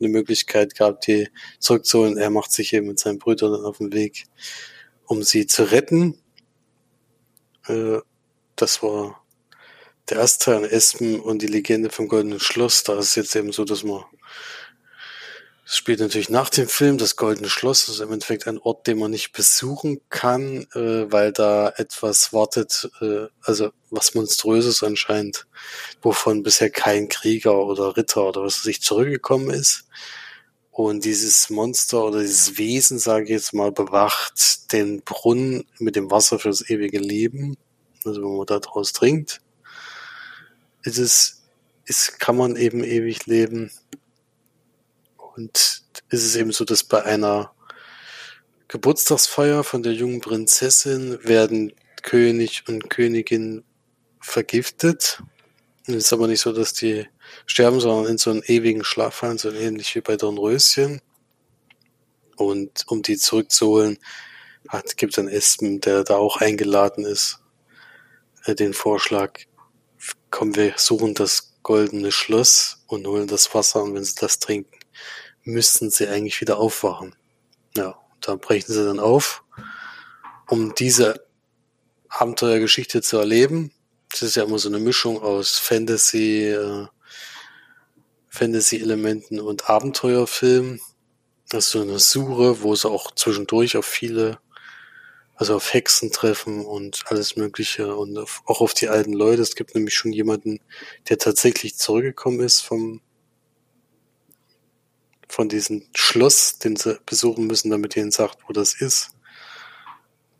eine Möglichkeit gehabt, die zurückzuholen. Er macht sich eben mit seinen Brüdern auf den Weg, um sie zu retten. Äh, das war der erste an Espen und die Legende vom Goldenen Schloss. Da ist es jetzt eben so, dass man es spielt natürlich nach dem Film. Das Goldene Schloss ist im Endeffekt ein Ort, den man nicht besuchen kann, äh, weil da etwas wartet, äh, also was Monströses anscheinend, wovon bisher kein Krieger oder Ritter oder was weiß ich zurückgekommen ist. Und dieses Monster oder dieses Wesen, sage ich jetzt mal, bewacht den Brunnen mit dem Wasser fürs ewige Leben. Also wenn man da draus trinkt, ist es, ist, kann man eben ewig leben. Und ist es eben so, dass bei einer Geburtstagsfeier von der jungen Prinzessin werden König und Königin vergiftet. Es ist aber nicht so, dass die sterben, sondern in so einen ewigen Schlaf fallen, so ähnlich wie bei Dornröschen. Und um die zurückzuholen, hat, gibt dann Espen, der da auch eingeladen ist, äh, den Vorschlag, kommen wir suchen das goldene Schloss und holen das Wasser und wenn sie das trinken, müssten sie eigentlich wieder aufwachen. Ja, da brechen sie dann auf, um diese Abenteuergeschichte zu erleben. Das ist ja immer so eine Mischung aus Fantasy, äh, Fantasy-Elementen und Abenteuerfilm. Das ist so eine Suche, wo sie auch zwischendurch auf viele, also auf Hexen treffen und alles Mögliche und auf, auch auf die alten Leute. Es gibt nämlich schon jemanden, der tatsächlich zurückgekommen ist vom von diesem Schloss, den sie besuchen müssen, damit ihnen sagt, wo das ist.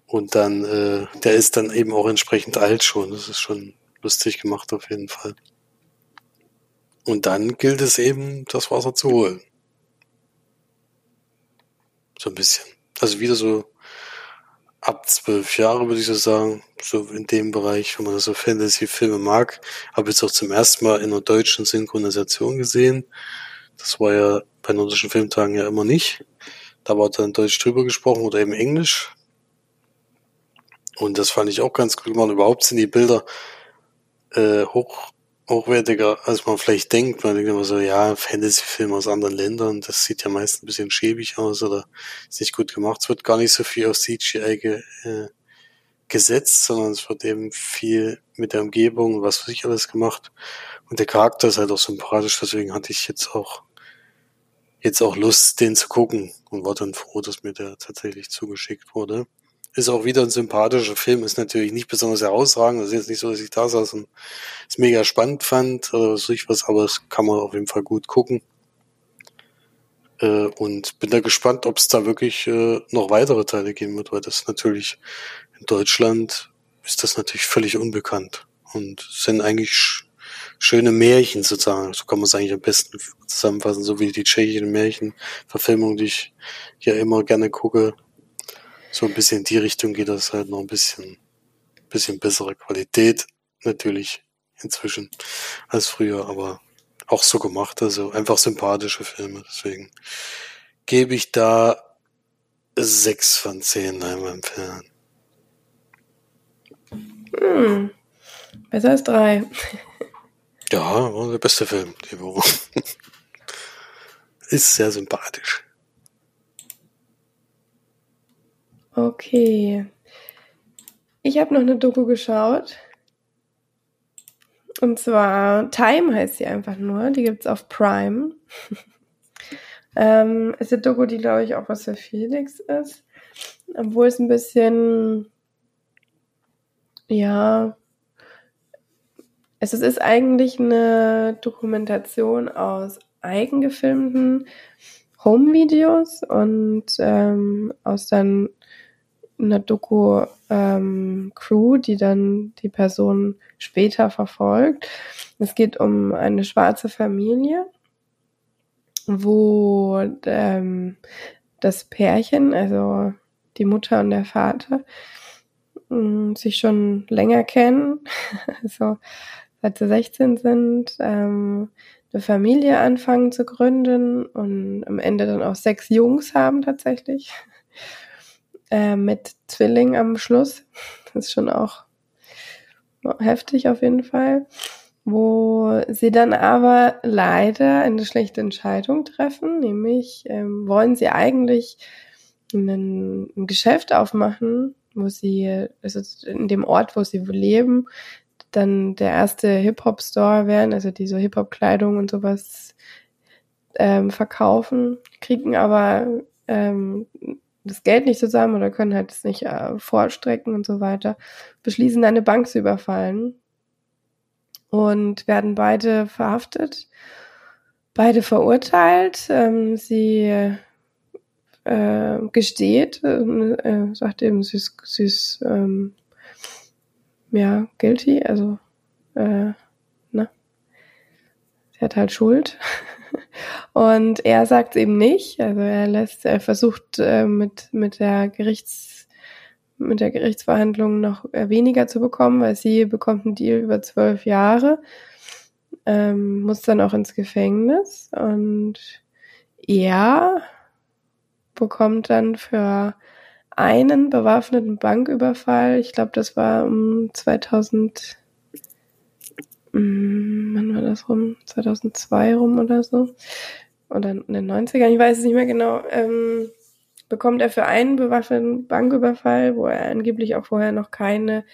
Und dann, äh, der ist dann eben auch entsprechend alt schon. Das ist schon lustig gemacht auf jeden Fall. Und dann gilt es eben, das Wasser zu holen. So ein bisschen. Also wieder so ab zwölf Jahre, würde ich so sagen. So in dem Bereich, wenn man so Fantasy-Filme mag. Habe jetzt auch zum ersten Mal in einer deutschen Synchronisation gesehen. Das war ja bei nordischen Filmtagen ja immer nicht. Da war dann Deutsch drüber gesprochen oder eben Englisch. Und das fand ich auch ganz cool gemacht. Überhaupt sind die Bilder äh, hoch hochwertiger, als man vielleicht denkt. Man denkt immer so, ja, Fantasy-Filme aus anderen Ländern, das sieht ja meist ein bisschen schäbig aus oder ist nicht gut gemacht. Es wird gar nicht so viel aus CGI ge, äh, gesetzt, sondern es wird eben viel mit der Umgebung, was für sich alles gemacht. Und der Charakter ist halt auch sympathisch, deswegen hatte ich jetzt auch jetzt auch Lust, den zu gucken und war dann froh, dass mir der tatsächlich zugeschickt wurde. Ist auch wieder ein sympathischer Film, ist natürlich nicht besonders herausragend. Das ist jetzt nicht so, dass ich da saß und es mega spannend fand oder was ich was, aber es kann man auf jeden Fall gut gucken. Äh, und bin da gespannt, ob es da wirklich äh, noch weitere Teile geben wird, weil das natürlich in Deutschland ist das natürlich völlig unbekannt und sind eigentlich schöne Märchen sozusagen. So kann man es eigentlich am besten zusammenfassen, so wie die tschechischen Märchenverfilmung, die ich ja immer gerne gucke. So ein bisschen in die Richtung geht das halt noch ein bisschen, bisschen bessere Qualität natürlich inzwischen als früher, aber auch so gemacht, also einfach sympathische Filme. Deswegen gebe ich da sechs von zehn Leinwandperlen. Hm. Besser als drei. Ja, war der beste Film die Woche. Ist sehr sympathisch. Okay. Ich habe noch eine Doku geschaut. Und zwar Time heißt sie einfach nur. Die gibt's auf Prime. ähm, ist eine Doku, die glaube ich auch was für Felix ist. Obwohl es ein bisschen, ja, es ist eigentlich eine Dokumentation aus eigengefilmten Home-Videos und ähm, aus dann einer Doku-Crew, ähm, die dann die Person später verfolgt. Es geht um eine schwarze Familie, wo ähm, das Pärchen, also die Mutter und der Vater, mh, sich schon länger kennen. also seit sie 16 sind, ähm, eine Familie anfangen zu gründen und am Ende dann auch sechs Jungs haben tatsächlich. Äh, mit Zwilling am Schluss. Das ist schon auch heftig auf jeden Fall. Wo sie dann aber leider eine schlechte Entscheidung treffen, nämlich ähm, wollen sie eigentlich ein, ein Geschäft aufmachen, wo sie, also in dem Ort, wo sie leben, dann der erste Hip-Hop-Store werden, also diese Hip-Hop-Kleidung und sowas ähm, verkaufen, kriegen aber ähm, das Geld nicht zusammen oder können halt das nicht äh, vorstrecken und so weiter, beschließen eine Bank zu überfallen und werden beide verhaftet, beide verurteilt. Ähm, sie äh, gesteht, äh, sagt eben, sie ist, sie ist ähm, ja, guilty, also, äh, ne? Sie hat halt Schuld. Und er sagt eben nicht. Also er lässt, er versucht äh, mit, mit der Gerichts, mit der Gerichtsverhandlung noch äh, weniger zu bekommen, weil sie bekommt einen Deal über zwölf Jahre, ähm, muss dann auch ins Gefängnis und er bekommt dann für einen bewaffneten Banküberfall. Ich glaube, das war um 2000, hm, wann war das rum? 2002 rum oder so. Oder in den 90ern, ich weiß es nicht mehr genau. Ähm, bekommt er für einen bewaffneten Banküberfall, wo er angeblich auch vorher noch keine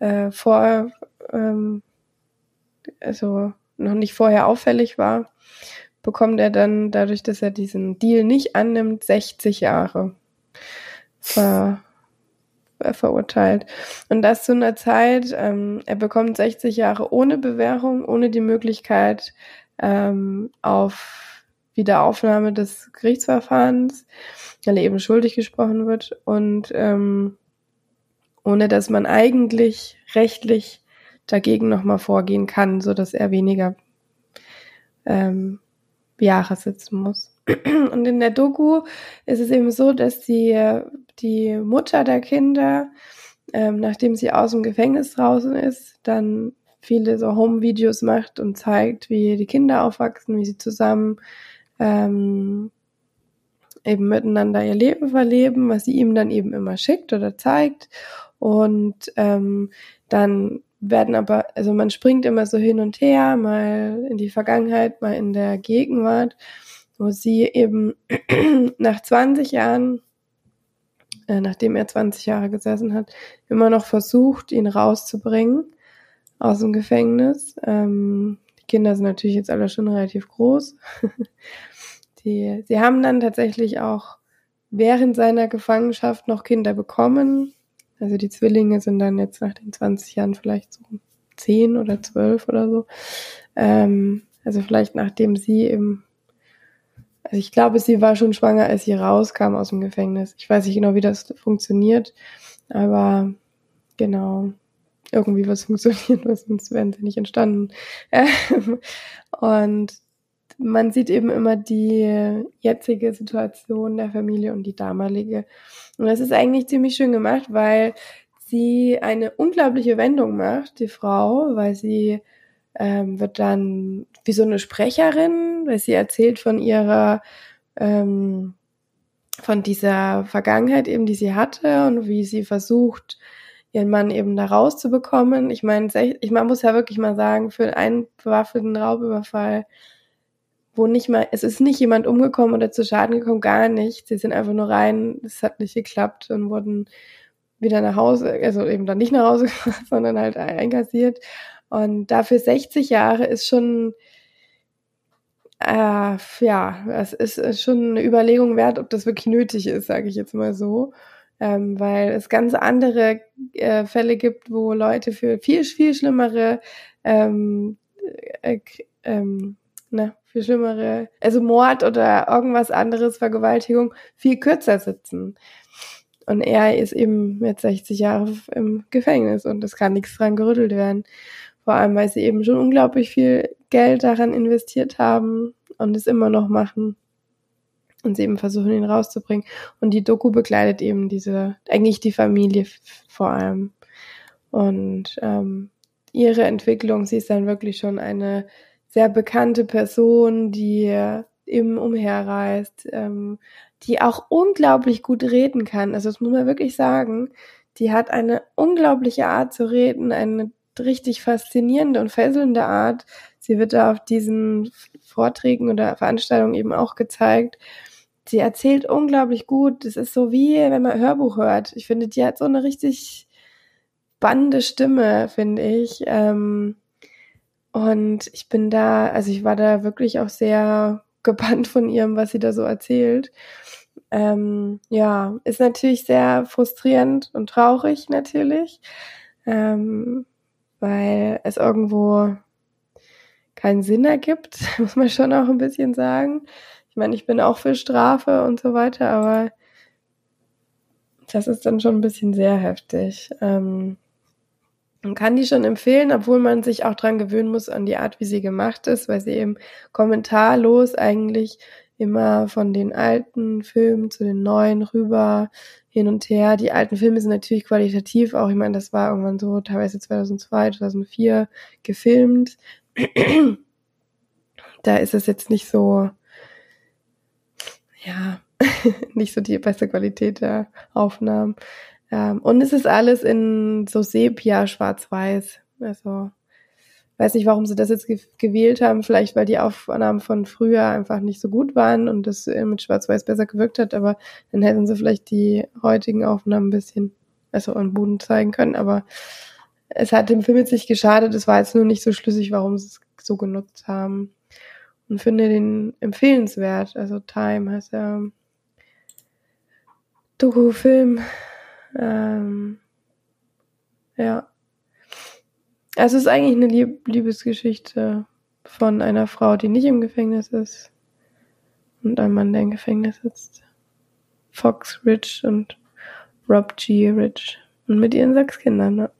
äh, vor, ähm, also noch nicht vorher auffällig war, bekommt er dann dadurch, dass er diesen Deal nicht annimmt, 60 Jahre ver, verurteilt. Und das zu einer Zeit, ähm, er bekommt 60 Jahre ohne Bewährung, ohne die Möglichkeit ähm, auf Wiederaufnahme des Gerichtsverfahrens, weil er eben schuldig gesprochen wird und ähm, ohne dass man eigentlich rechtlich dagegen nochmal vorgehen kann, so dass er weniger ähm, Jahre sitzen muss. Und in der Doku ist es eben so, dass die, die Mutter der Kinder, ähm, nachdem sie aus dem Gefängnis draußen ist, dann viele so Home-Videos macht und zeigt, wie die Kinder aufwachsen, wie sie zusammen ähm, eben miteinander ihr Leben verleben, was sie ihm dann eben immer schickt oder zeigt. Und ähm, dann werden aber, also man springt immer so hin und her, mal in die Vergangenheit, mal in der Gegenwart, wo sie eben nach 20 Jahren, äh, nachdem er 20 Jahre gesessen hat, immer noch versucht, ihn rauszubringen aus dem Gefängnis. Ähm, die Kinder sind natürlich jetzt alle schon relativ groß. die, sie haben dann tatsächlich auch während seiner Gefangenschaft noch Kinder bekommen. Also die Zwillinge sind dann jetzt nach den 20 Jahren vielleicht so 10 oder 12 oder so. Ähm, also vielleicht nachdem sie eben, also ich glaube, sie war schon schwanger, als sie rauskam aus dem Gefängnis. Ich weiß nicht genau, wie das funktioniert, aber genau, irgendwie was funktioniert, was sonst wären sie nicht entstanden. und man sieht eben immer die jetzige Situation der Familie und die damalige. Und das ist eigentlich ziemlich schön gemacht, weil sie eine unglaubliche Wendung macht, die Frau, weil sie ähm, wird dann wie so eine Sprecherin, weil sie erzählt von ihrer, ähm, von dieser Vergangenheit eben, die sie hatte und wie sie versucht, ihren Mann eben da rauszubekommen. Ich meine, ich man muss ja wirklich mal sagen, für einen bewaffneten Raubüberfall wo nicht mal, es ist nicht jemand umgekommen oder zu Schaden gekommen, gar nicht. Sie sind einfach nur rein, es hat nicht geklappt und wurden wieder nach Hause, also eben dann nicht nach Hause gebracht, sondern halt einkassiert. Und dafür 60 Jahre ist schon, äh, ja, es ist schon eine Überlegung wert, ob das wirklich nötig ist, sage ich jetzt mal so. Ähm, weil es ganz andere äh, Fälle gibt, wo Leute für viel, viel schlimmere ähm, äh, ähm, ne, viel schlimmere, also Mord oder irgendwas anderes, Vergewaltigung, viel kürzer sitzen. Und er ist eben jetzt 60 Jahre im Gefängnis und es kann nichts dran gerüttelt werden. Vor allem, weil sie eben schon unglaublich viel Geld daran investiert haben und es immer noch machen. Und sie eben versuchen, ihn rauszubringen. Und die Doku begleitet eben diese, eigentlich die Familie vor allem. Und ähm, ihre Entwicklung, sie ist dann wirklich schon eine sehr bekannte Person, die eben umherreist, ähm, die auch unglaublich gut reden kann. Also das muss man wirklich sagen. Die hat eine unglaubliche Art zu reden, eine richtig faszinierende und fesselnde Art. Sie wird da auf diesen Vorträgen oder Veranstaltungen eben auch gezeigt. Sie erzählt unglaublich gut. Es ist so wie, wenn man Hörbuch hört. Ich finde, die hat so eine richtig spannende Stimme, finde ich. Ähm, und ich bin da, also ich war da wirklich auch sehr gebannt von ihrem, was sie da so erzählt. Ähm, ja, ist natürlich sehr frustrierend und traurig natürlich, ähm, weil es irgendwo keinen Sinn ergibt, muss man schon auch ein bisschen sagen. Ich meine, ich bin auch für Strafe und so weiter, aber das ist dann schon ein bisschen sehr heftig. Ähm, man kann die schon empfehlen, obwohl man sich auch dran gewöhnen muss an die Art, wie sie gemacht ist, weil sie eben kommentarlos eigentlich immer von den alten Filmen zu den neuen rüber hin und her. Die alten Filme sind natürlich qualitativ auch, ich meine, das war irgendwann so teilweise 2002, 2004 gefilmt. Da ist es jetzt nicht so, ja, nicht so die beste Qualität der Aufnahmen. Ähm, und es ist alles in so Sepia schwarz-weiß. Also weiß nicht, warum sie das jetzt ge gewählt haben. Vielleicht, weil die Aufnahmen von früher einfach nicht so gut waren und das mit schwarz-weiß besser gewirkt hat. Aber dann hätten sie vielleicht die heutigen Aufnahmen ein bisschen, also am Boden zeigen können. Aber es hat dem Film jetzt nicht geschadet. Es war jetzt nur nicht so schlüssig, warum sie es so genutzt haben. Und finde den empfehlenswert. Also Time heißt ja Doku-Film ähm, ja. Also es ist eigentlich eine Lieb Liebesgeschichte von einer Frau, die nicht im Gefängnis ist und einem Mann, der im Gefängnis sitzt. Fox Rich und Rob G. Rich. Und mit ihren sechs Kindern, ne?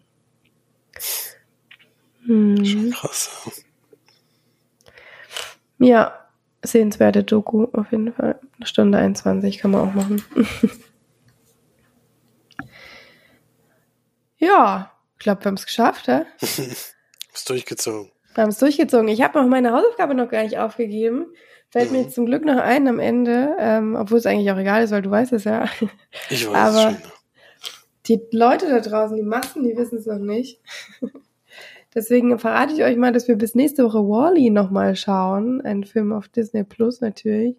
Hm. Schon krass. Ja, sehenswerte Doku auf jeden Fall. Eine Stunde 21 kann man auch machen. Ja, ich glaube, wir haben es geschafft, hä? ist durchgezogen. Wir haben es durchgezogen. Ich habe noch meine Hausaufgabe noch gar nicht aufgegeben. Fällt mhm. mir zum Glück noch ein am Ende, ähm, obwohl es eigentlich auch egal ist, weil du weißt es ja. Ich weiß Aber es schon. Die Leute da draußen, die Massen, die wissen es noch nicht. Deswegen verrate ich euch mal, dass wir bis nächste Woche Wally nochmal schauen. Ein Film auf Disney Plus natürlich,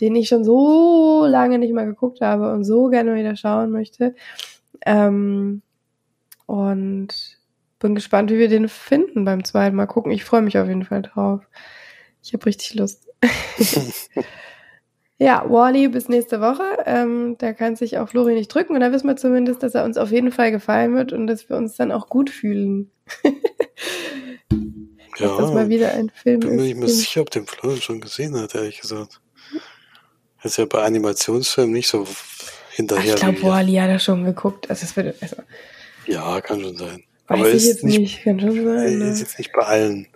den ich schon so lange nicht mehr geguckt habe und so gerne wieder schauen möchte. Ähm, und bin gespannt, wie wir den finden beim zweiten Mal gucken. Ich freue mich auf jeden Fall drauf. Ich habe richtig Lust. ja, Wally bis nächste Woche. Ähm, da kann sich auch Flori nicht drücken und da wissen wir zumindest, dass er uns auf jeden Fall gefallen wird und dass wir uns dann auch gut fühlen. ja, dass das mal wieder ein Film bin ist. mir nicht mehr sicher, ob den Florian schon gesehen hat, ehrlich gesagt. Er ist ja bei Animationsfilmen nicht so hinterher. ich glaube. Wally hat er schon geguckt. Also, es wird, also, Ja, kann schon sein. weiß Aber ich ist jetzt nicht, nicht. Kann schon sein. ist Ne? jetzt nicht bei allen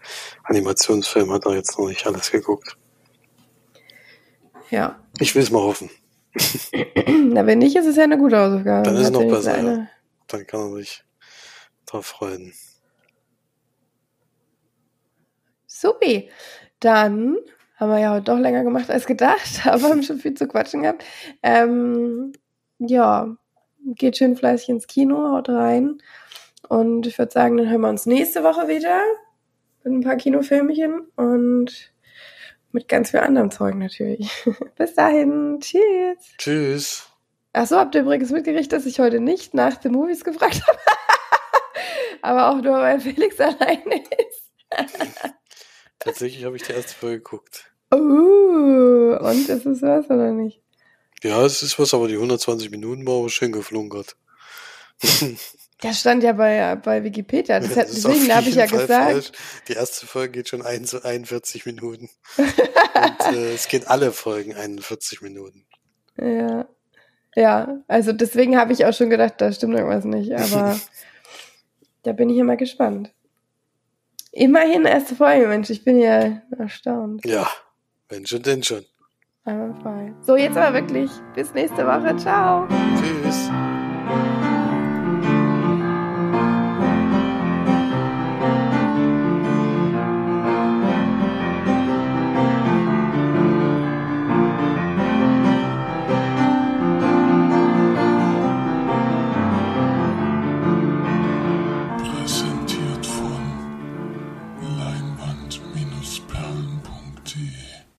Animationsfilmen, hat er jetzt noch nicht alles geguckt. Ja. Ich will es mal hoffen. Na, wenn nicht, ist es ja eine gute Hausaufgabe. Dann ist es noch besser, ja. Dann kann er sich drauf freuen. Supi. Dann haben wir ja heute doch länger gemacht als gedacht, aber haben schon viel zu quatschen gehabt. Ähm, ja, geht schön fleißig ins Kino, haut rein. Und ich würde sagen, dann hören wir uns nächste Woche wieder mit ein paar Kinofilmchen und mit ganz viel anderem Zeug natürlich. Bis dahin, tschüss. Tschüss. Ach so, habt ihr übrigens mitgekriegt, dass ich heute nicht nach den Movies gefragt habe? aber auch nur, weil Felix alleine ist. Tatsächlich habe ich die erste Folge geguckt. Uh, und ist es was oder nicht? Ja, es ist was, aber die 120 Minuten war aber schön geflunkert. Das stand ja bei, bei Wikipedia. Das hat, deswegen habe ich ja Fall gesagt. falsch. Die erste Folge geht schon 1 41 Minuten. Und äh, es geht alle Folgen 41 Minuten. Ja. Ja, also deswegen habe ich auch schon gedacht, da stimmt irgendwas nicht. Aber da bin ich immer gespannt. Immerhin erste Folge, Mensch. Ich bin ja erstaunt. Ja, wenn schon, denn schon. Einmal frei. So, jetzt aber wirklich. Bis nächste Woche. Ciao. Tschüss.